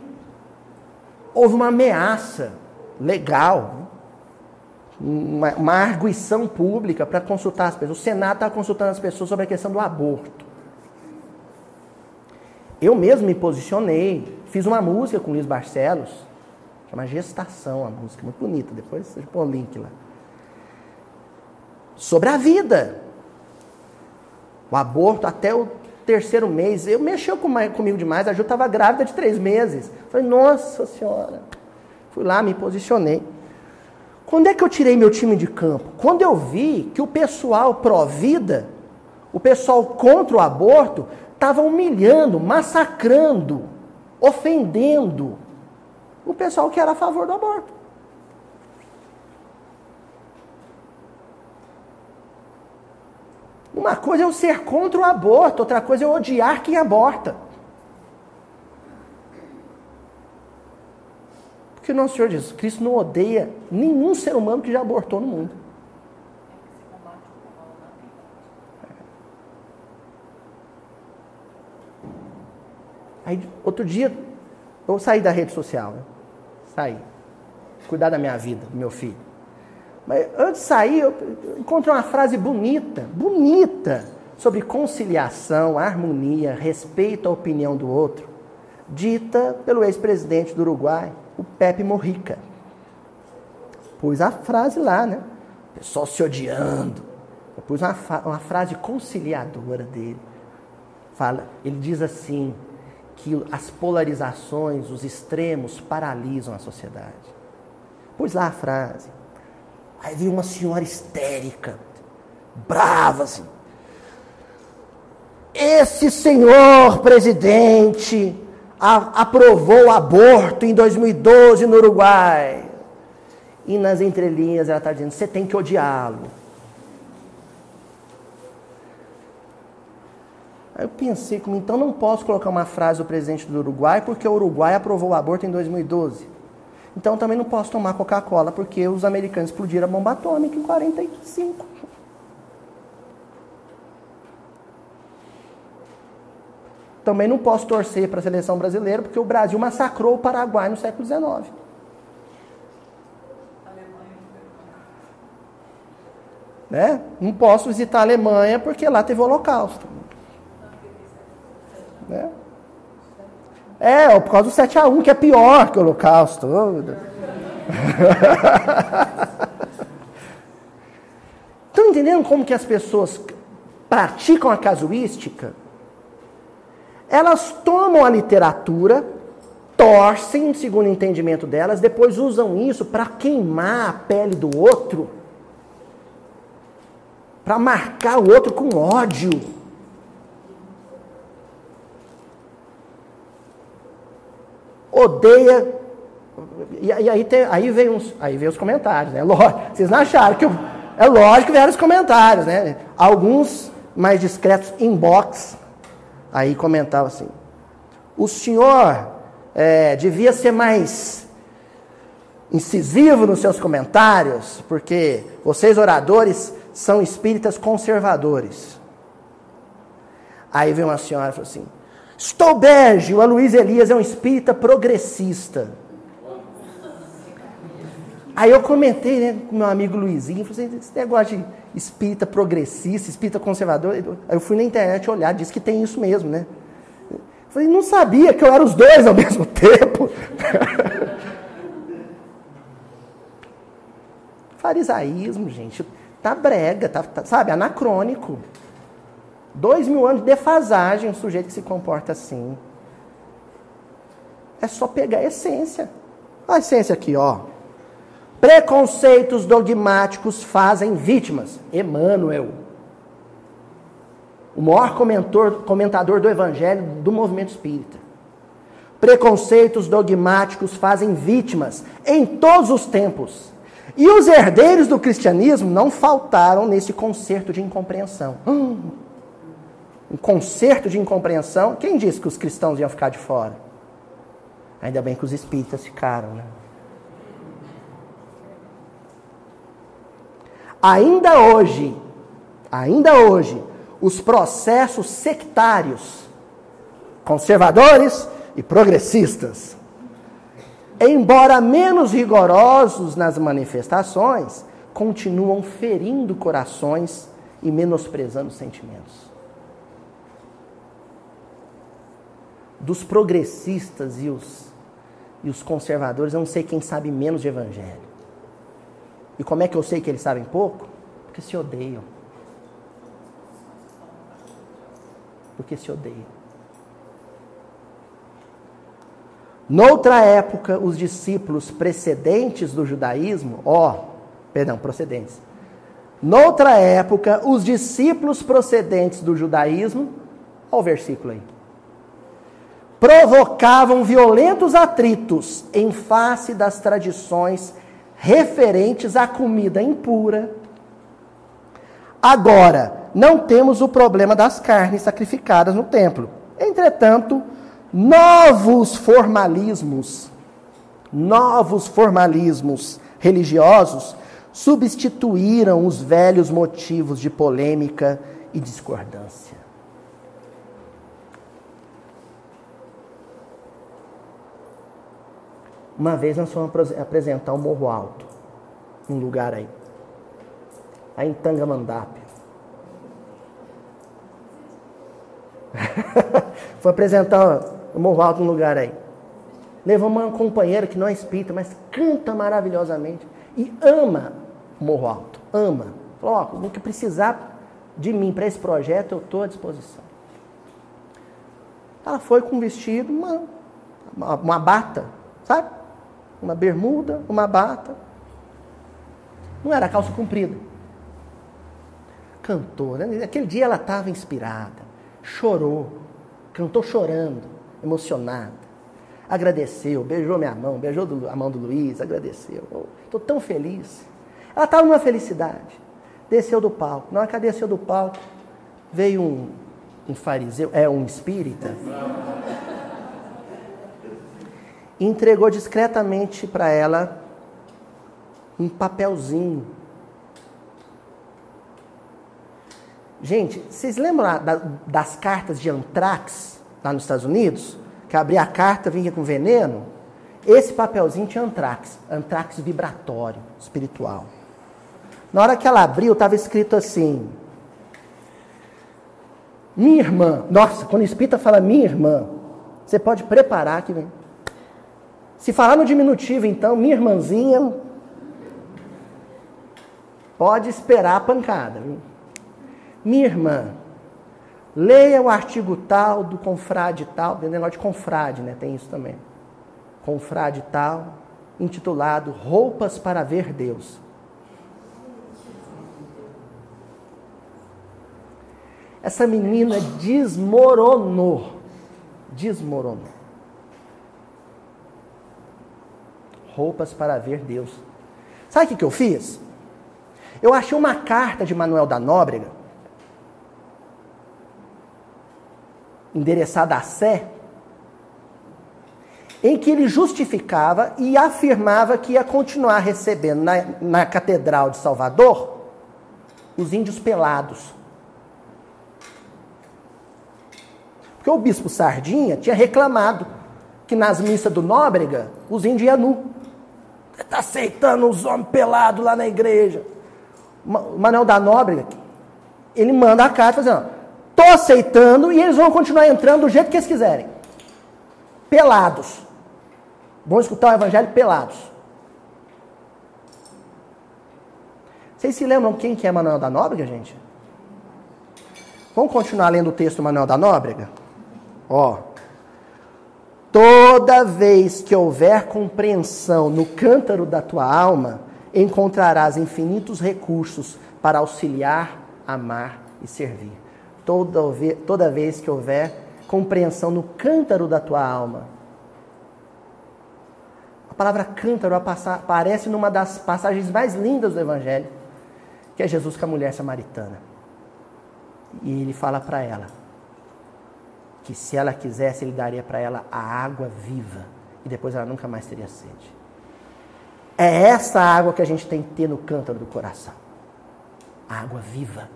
houve uma ameaça legal, uma, uma arguição pública para consultar as pessoas. O Senado estava consultando as pessoas sobre a questão do aborto. Eu mesmo me posicionei, fiz uma música com o Luiz Barcelos, chama Gestação, a música, muito bonita. Depois você põe o link lá sobre a vida. O aborto até o terceiro mês. Eu mexeu com, comigo demais. A Ju estava grávida de três meses. Falei, nossa senhora. Fui lá, me posicionei. Quando é que eu tirei meu time de campo? Quando eu vi que o pessoal pró-vida, o pessoal contra o aborto, estava humilhando, massacrando, ofendendo o pessoal que era a favor do aborto. Uma coisa é eu ser contra o aborto, outra coisa é eu odiar quem aborta. Porque o nosso Senhor Jesus Cristo não odeia nenhum ser humano que já abortou no mundo. Aí, outro dia, eu saí da rede social. Né? Saí. Cuidar da minha vida, do meu filho. Mas antes de sair, eu encontrei uma frase bonita, bonita, sobre conciliação, harmonia, respeito à opinião do outro, dita pelo ex-presidente do Uruguai, o Pepe Morrica. Pus a frase lá, né? O pessoal se odiando. Eu pus uma, uma frase conciliadora dele. Fala, ele diz assim, que as polarizações, os extremos paralisam a sociedade. Pus lá a frase. Aí veio uma senhora histérica, brava assim. Esse senhor presidente a, aprovou o aborto em 2012 no Uruguai. E nas entrelinhas ela está dizendo: você tem que odiá-lo. Aí eu pensei, então não posso colocar uma frase do presidente do Uruguai, porque o Uruguai aprovou o aborto em 2012. Então também não posso tomar Coca-Cola porque os americanos explodiram a bomba atômica em 45. Também não posso torcer para a seleção brasileira porque o Brasil massacrou o Paraguai no século XIX. Né? Não posso visitar a Alemanha porque lá teve o Holocausto. Né? É, por causa do 7 a 1 que é pior que o Holocausto. Estão [laughs] entendendo como que as pessoas praticam a casuística? Elas tomam a literatura, torcem, segundo o entendimento delas, depois usam isso para queimar a pele do outro, para marcar o outro com ódio. Odeia. E, e aí, tem, aí, vem uns, aí vem os comentários, né? [laughs] Lógico, vocês não acharam que. Eu, é lógico que vieram os comentários, né? Alguns mais discretos, inbox, aí comentavam assim: o senhor é, devia ser mais incisivo nos seus comentários, porque vocês oradores são espíritas conservadores. Aí vem uma senhora e falou assim: Stolberg, o Aloysio Elias é um espírita progressista. Aí eu comentei né, com meu amigo Luizinho, falei assim, esse negócio de espírita progressista, espírita conservador. Aí eu fui na internet olhar, disse que tem isso mesmo, né? Falei, não sabia que eu era os dois ao [laughs] mesmo tempo. Farisaísmo, gente, tá brega, tá, tá, sabe, anacrônico. Dois mil anos de defasagem, um sujeito que se comporta assim. É só pegar a essência. A essência aqui, ó. Preconceitos dogmáticos fazem vítimas. Emmanuel. O maior comentor, comentador do evangelho do movimento espírita. Preconceitos dogmáticos fazem vítimas em todos os tempos. E os herdeiros do cristianismo não faltaram nesse concerto de incompreensão. Hum, um concerto de incompreensão. Quem disse que os cristãos iam ficar de fora? Ainda bem que os espíritas ficaram, né? Ainda hoje, ainda hoje, os processos sectários, conservadores e progressistas, embora menos rigorosos nas manifestações, continuam ferindo corações e menosprezando sentimentos. Dos progressistas e os, e os conservadores, eu não sei quem sabe menos de evangelho. E como é que eu sei que eles sabem pouco? Porque se odeiam. Porque se odeiam. Noutra época, os discípulos precedentes do judaísmo, ó, perdão, procedentes. Noutra época, os discípulos procedentes do judaísmo, ó o versículo aí provocavam violentos atritos em face das tradições referentes à comida impura. Agora, não temos o problema das carnes sacrificadas no templo. Entretanto, novos formalismos, novos formalismos religiosos substituíram os velhos motivos de polêmica e discordância. Uma vez nós fomos apresentar o Morro Alto, um lugar aí, aí em. [laughs] Foi apresentar o Morro Alto num lugar aí. Levou uma companheira que não é espírita, mas canta maravilhosamente e ama o Morro Alto, ama. Falou, o que precisar de mim para esse projeto, eu estou à disposição. Ela foi com um vestido, uma, uma bata, sabe? Uma bermuda, uma bata. Não era calça comprida. Cantou, né? Aquele dia ela estava inspirada, chorou, cantou chorando, emocionada. Agradeceu, beijou minha mão, beijou a mão do Luiz, agradeceu. Estou tão feliz. Ela estava numa felicidade. Desceu do palco. Na hora que ela desceu do palco, veio um, um fariseu, é um espírita e entregou discretamente para ela um papelzinho. Gente, vocês lembram da, das cartas de antrax lá nos Estados Unidos? Que abria a carta, vinha com veneno? Esse papelzinho tinha antrax, antrax vibratório, espiritual. Na hora que ela abriu, estava escrito assim: Minha irmã, nossa, quando o espírita fala minha irmã, você pode preparar que vem. Se falar no diminutivo, então, minha irmãzinha, pode esperar a pancada. Viu? Minha irmã, leia o artigo tal do confrade tal, tem negócio de confrade, né? Tem isso também. Confrade tal, intitulado Roupas para Ver Deus. Essa menina desmoronou. Desmoronou. Roupas para ver Deus. Sabe o que, eu fiz? Eu achei uma carta de Manuel da Nóbrega, endereçada a Sé, em que ele justificava e afirmava que ia continuar recebendo na, na Catedral de Salvador os índios pelados. Porque o bispo Sardinha tinha reclamado que nas missas do Nóbrega os índios iam nu. Você está aceitando os homens pelados lá na igreja. O Manuel da Nóbrega, ele manda a carta fazendo, estou aceitando e eles vão continuar entrando do jeito que eles quiserem. Pelados. Vão escutar o evangelho pelados. Vocês se lembram quem que é Manuel da Nóbrega, gente? Vamos continuar lendo o texto do Manuel da Nóbrega? Ó. Toda vez que houver compreensão no cântaro da tua alma, encontrarás infinitos recursos para auxiliar, amar e servir. Toda, toda vez que houver compreensão no cântaro da tua alma. A palavra cântaro aparece numa das passagens mais lindas do Evangelho, que é Jesus com a mulher samaritana. E ele fala para ela: que se ela quisesse, ele daria para ela a água viva e depois ela nunca mais teria sede. É essa água que a gente tem que ter no cântaro do coração. A água viva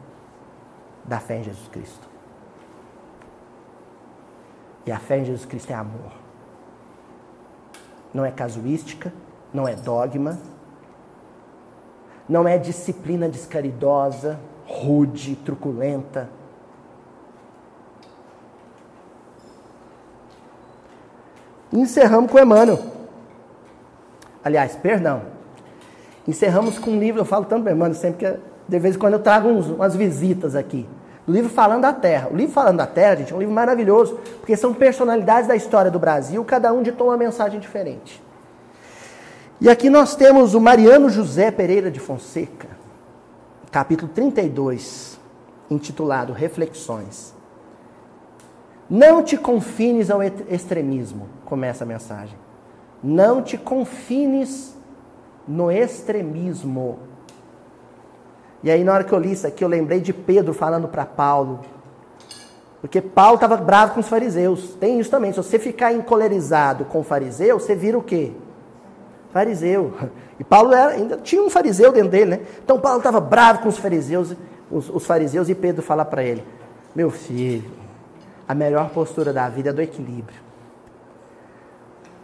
da fé em Jesus Cristo. E a fé em Jesus Cristo é amor. Não é casuística, não é dogma, não é disciplina descaridosa, rude, truculenta encerramos com Emmanuel. Aliás, perdão. Encerramos com um livro, eu falo tanto para Emmanuel sempre que de vez em quando eu trago uns, umas visitas aqui. O livro Falando da Terra. O livro Falando da Terra, gente, é um livro maravilhoso, porque são personalidades da história do Brasil, cada um ditou uma mensagem diferente. E aqui nós temos o Mariano José Pereira de Fonseca, capítulo 32, intitulado Reflexões. Não te confines ao extremismo, começa a mensagem. Não te confines no extremismo. E aí, na hora que eu li isso aqui, eu lembrei de Pedro falando para Paulo. Porque Paulo estava bravo com os fariseus. Tem isso também. Se você ficar encolerizado com o fariseu, você vira o quê? Fariseu. [laughs] E Paulo era, ainda tinha um fariseu dentro dele, né? Então Paulo estava bravo com os fariseus, os, os fariseus, e Pedro fala para ele: Meu filho, a melhor postura da vida é do equilíbrio.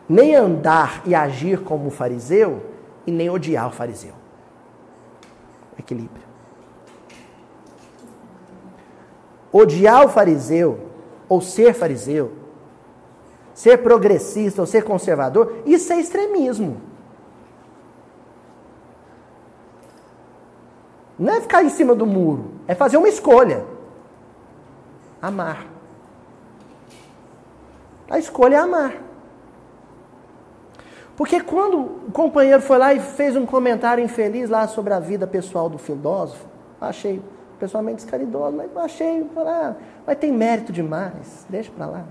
Nem andar e agir como fariseu e nem odiar o fariseu. Equilíbrio. Odiar o fariseu ou ser fariseu, ser progressista ou ser conservador, isso é extremismo. Não é ficar em cima do muro, é fazer uma escolha. Amar. A escolha é amar. Porque quando o companheiro foi lá e fez um comentário infeliz lá sobre a vida pessoal do filósofo, achei pessoalmente descaridoso, mas achei, ah, mas tem mérito demais, deixa para lá.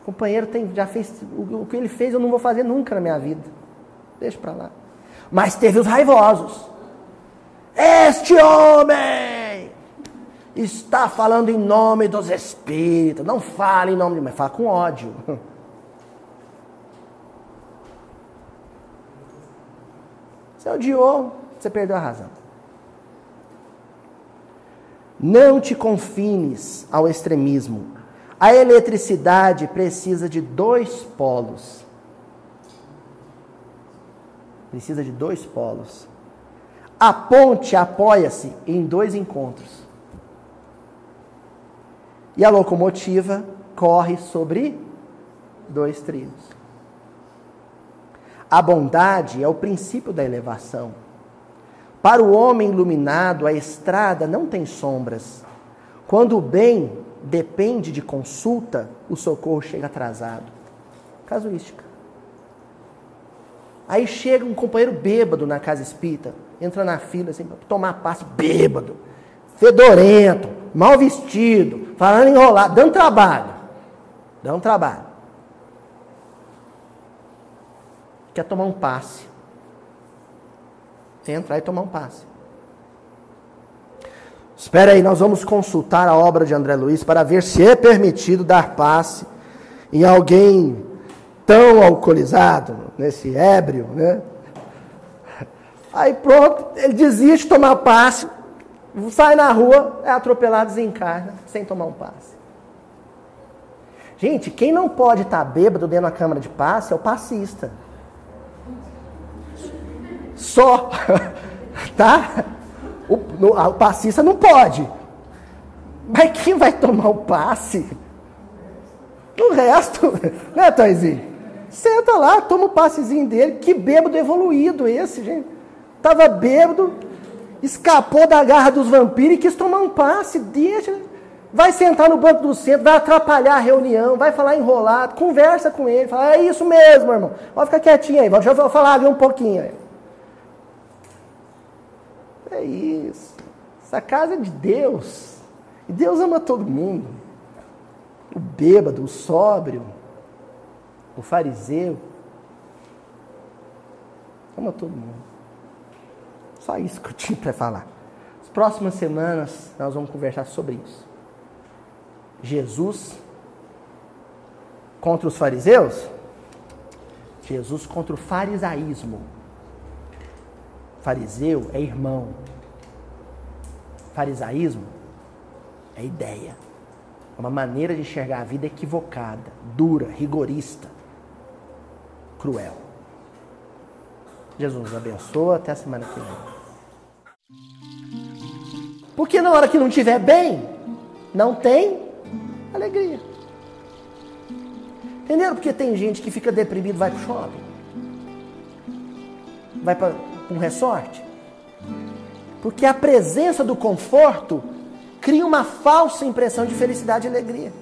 O companheiro tem, já fez, o que ele fez eu não vou fazer nunca na minha vida, deixa para lá. Mas teve os raivosos. Este homem está falando em nome dos espíritos. Não fale em nome de mas fala com ódio. [laughs] Você odiou, você perdeu a razão. Não te confines ao extremismo. A eletricidade precisa de dois polos. Precisa de dois polos. A ponte apoia-se em dois encontros. E a locomotiva corre sobre dois trilhos. A bondade é o princípio da elevação. Para o homem iluminado, a estrada não tem sombras. Quando o bem depende de consulta, o socorro chega atrasado. Casuística. Aí chega um companheiro bêbado na casa espírita, entra na fila assim, para tomar passe, bêbado, fedorento, mal vestido, falando enrolado, dando trabalho. Dando trabalho. quer tomar um passe. Entrar e tomar um passe. Espera aí, nós vamos consultar a obra de André Luiz para ver se é permitido dar passe em alguém tão alcoolizado, nesse ébrio, né? Aí pronto, ele desiste de tomar passe, sai na rua, é atropelado, desencarna, sem tomar um passe. Gente, quem não pode estar bêbado dentro da câmara de passe é o passista. Só, [laughs] tá? O, no, o passista não pode. Mas quem vai tomar o passe? O resto, [laughs] né, Toizinho? Senta lá, toma o passezinho dele. Que bêbado evoluído esse, gente. Tava bêbado, escapou da garra dos vampiros e quis tomar um passe. Deixa. Vai sentar no banco do centro, vai atrapalhar a reunião, vai falar enrolado, conversa com ele, fala, é isso mesmo, irmão. Pode ficar quietinho aí, deixa eu falar ali um pouquinho aí. É isso. Essa casa é de Deus. E Deus ama todo mundo. O bêbado, o sóbrio, o fariseu. Ama todo mundo. Só isso que eu tinha para falar. As próximas semanas nós vamos conversar sobre isso. Jesus contra os fariseus? Jesus contra o farisaísmo. Fariseu é irmão. Farisaísmo é ideia. É uma maneira de enxergar a vida equivocada, dura, rigorista, cruel. Jesus abençoa. Até a semana que vem. Porque na hora que não estiver bem, não tem alegria. Entenderam? Porque tem gente que fica deprimido, vai para o shopping, vai para um resort. Porque a presença do conforto cria uma falsa impressão de felicidade e alegria.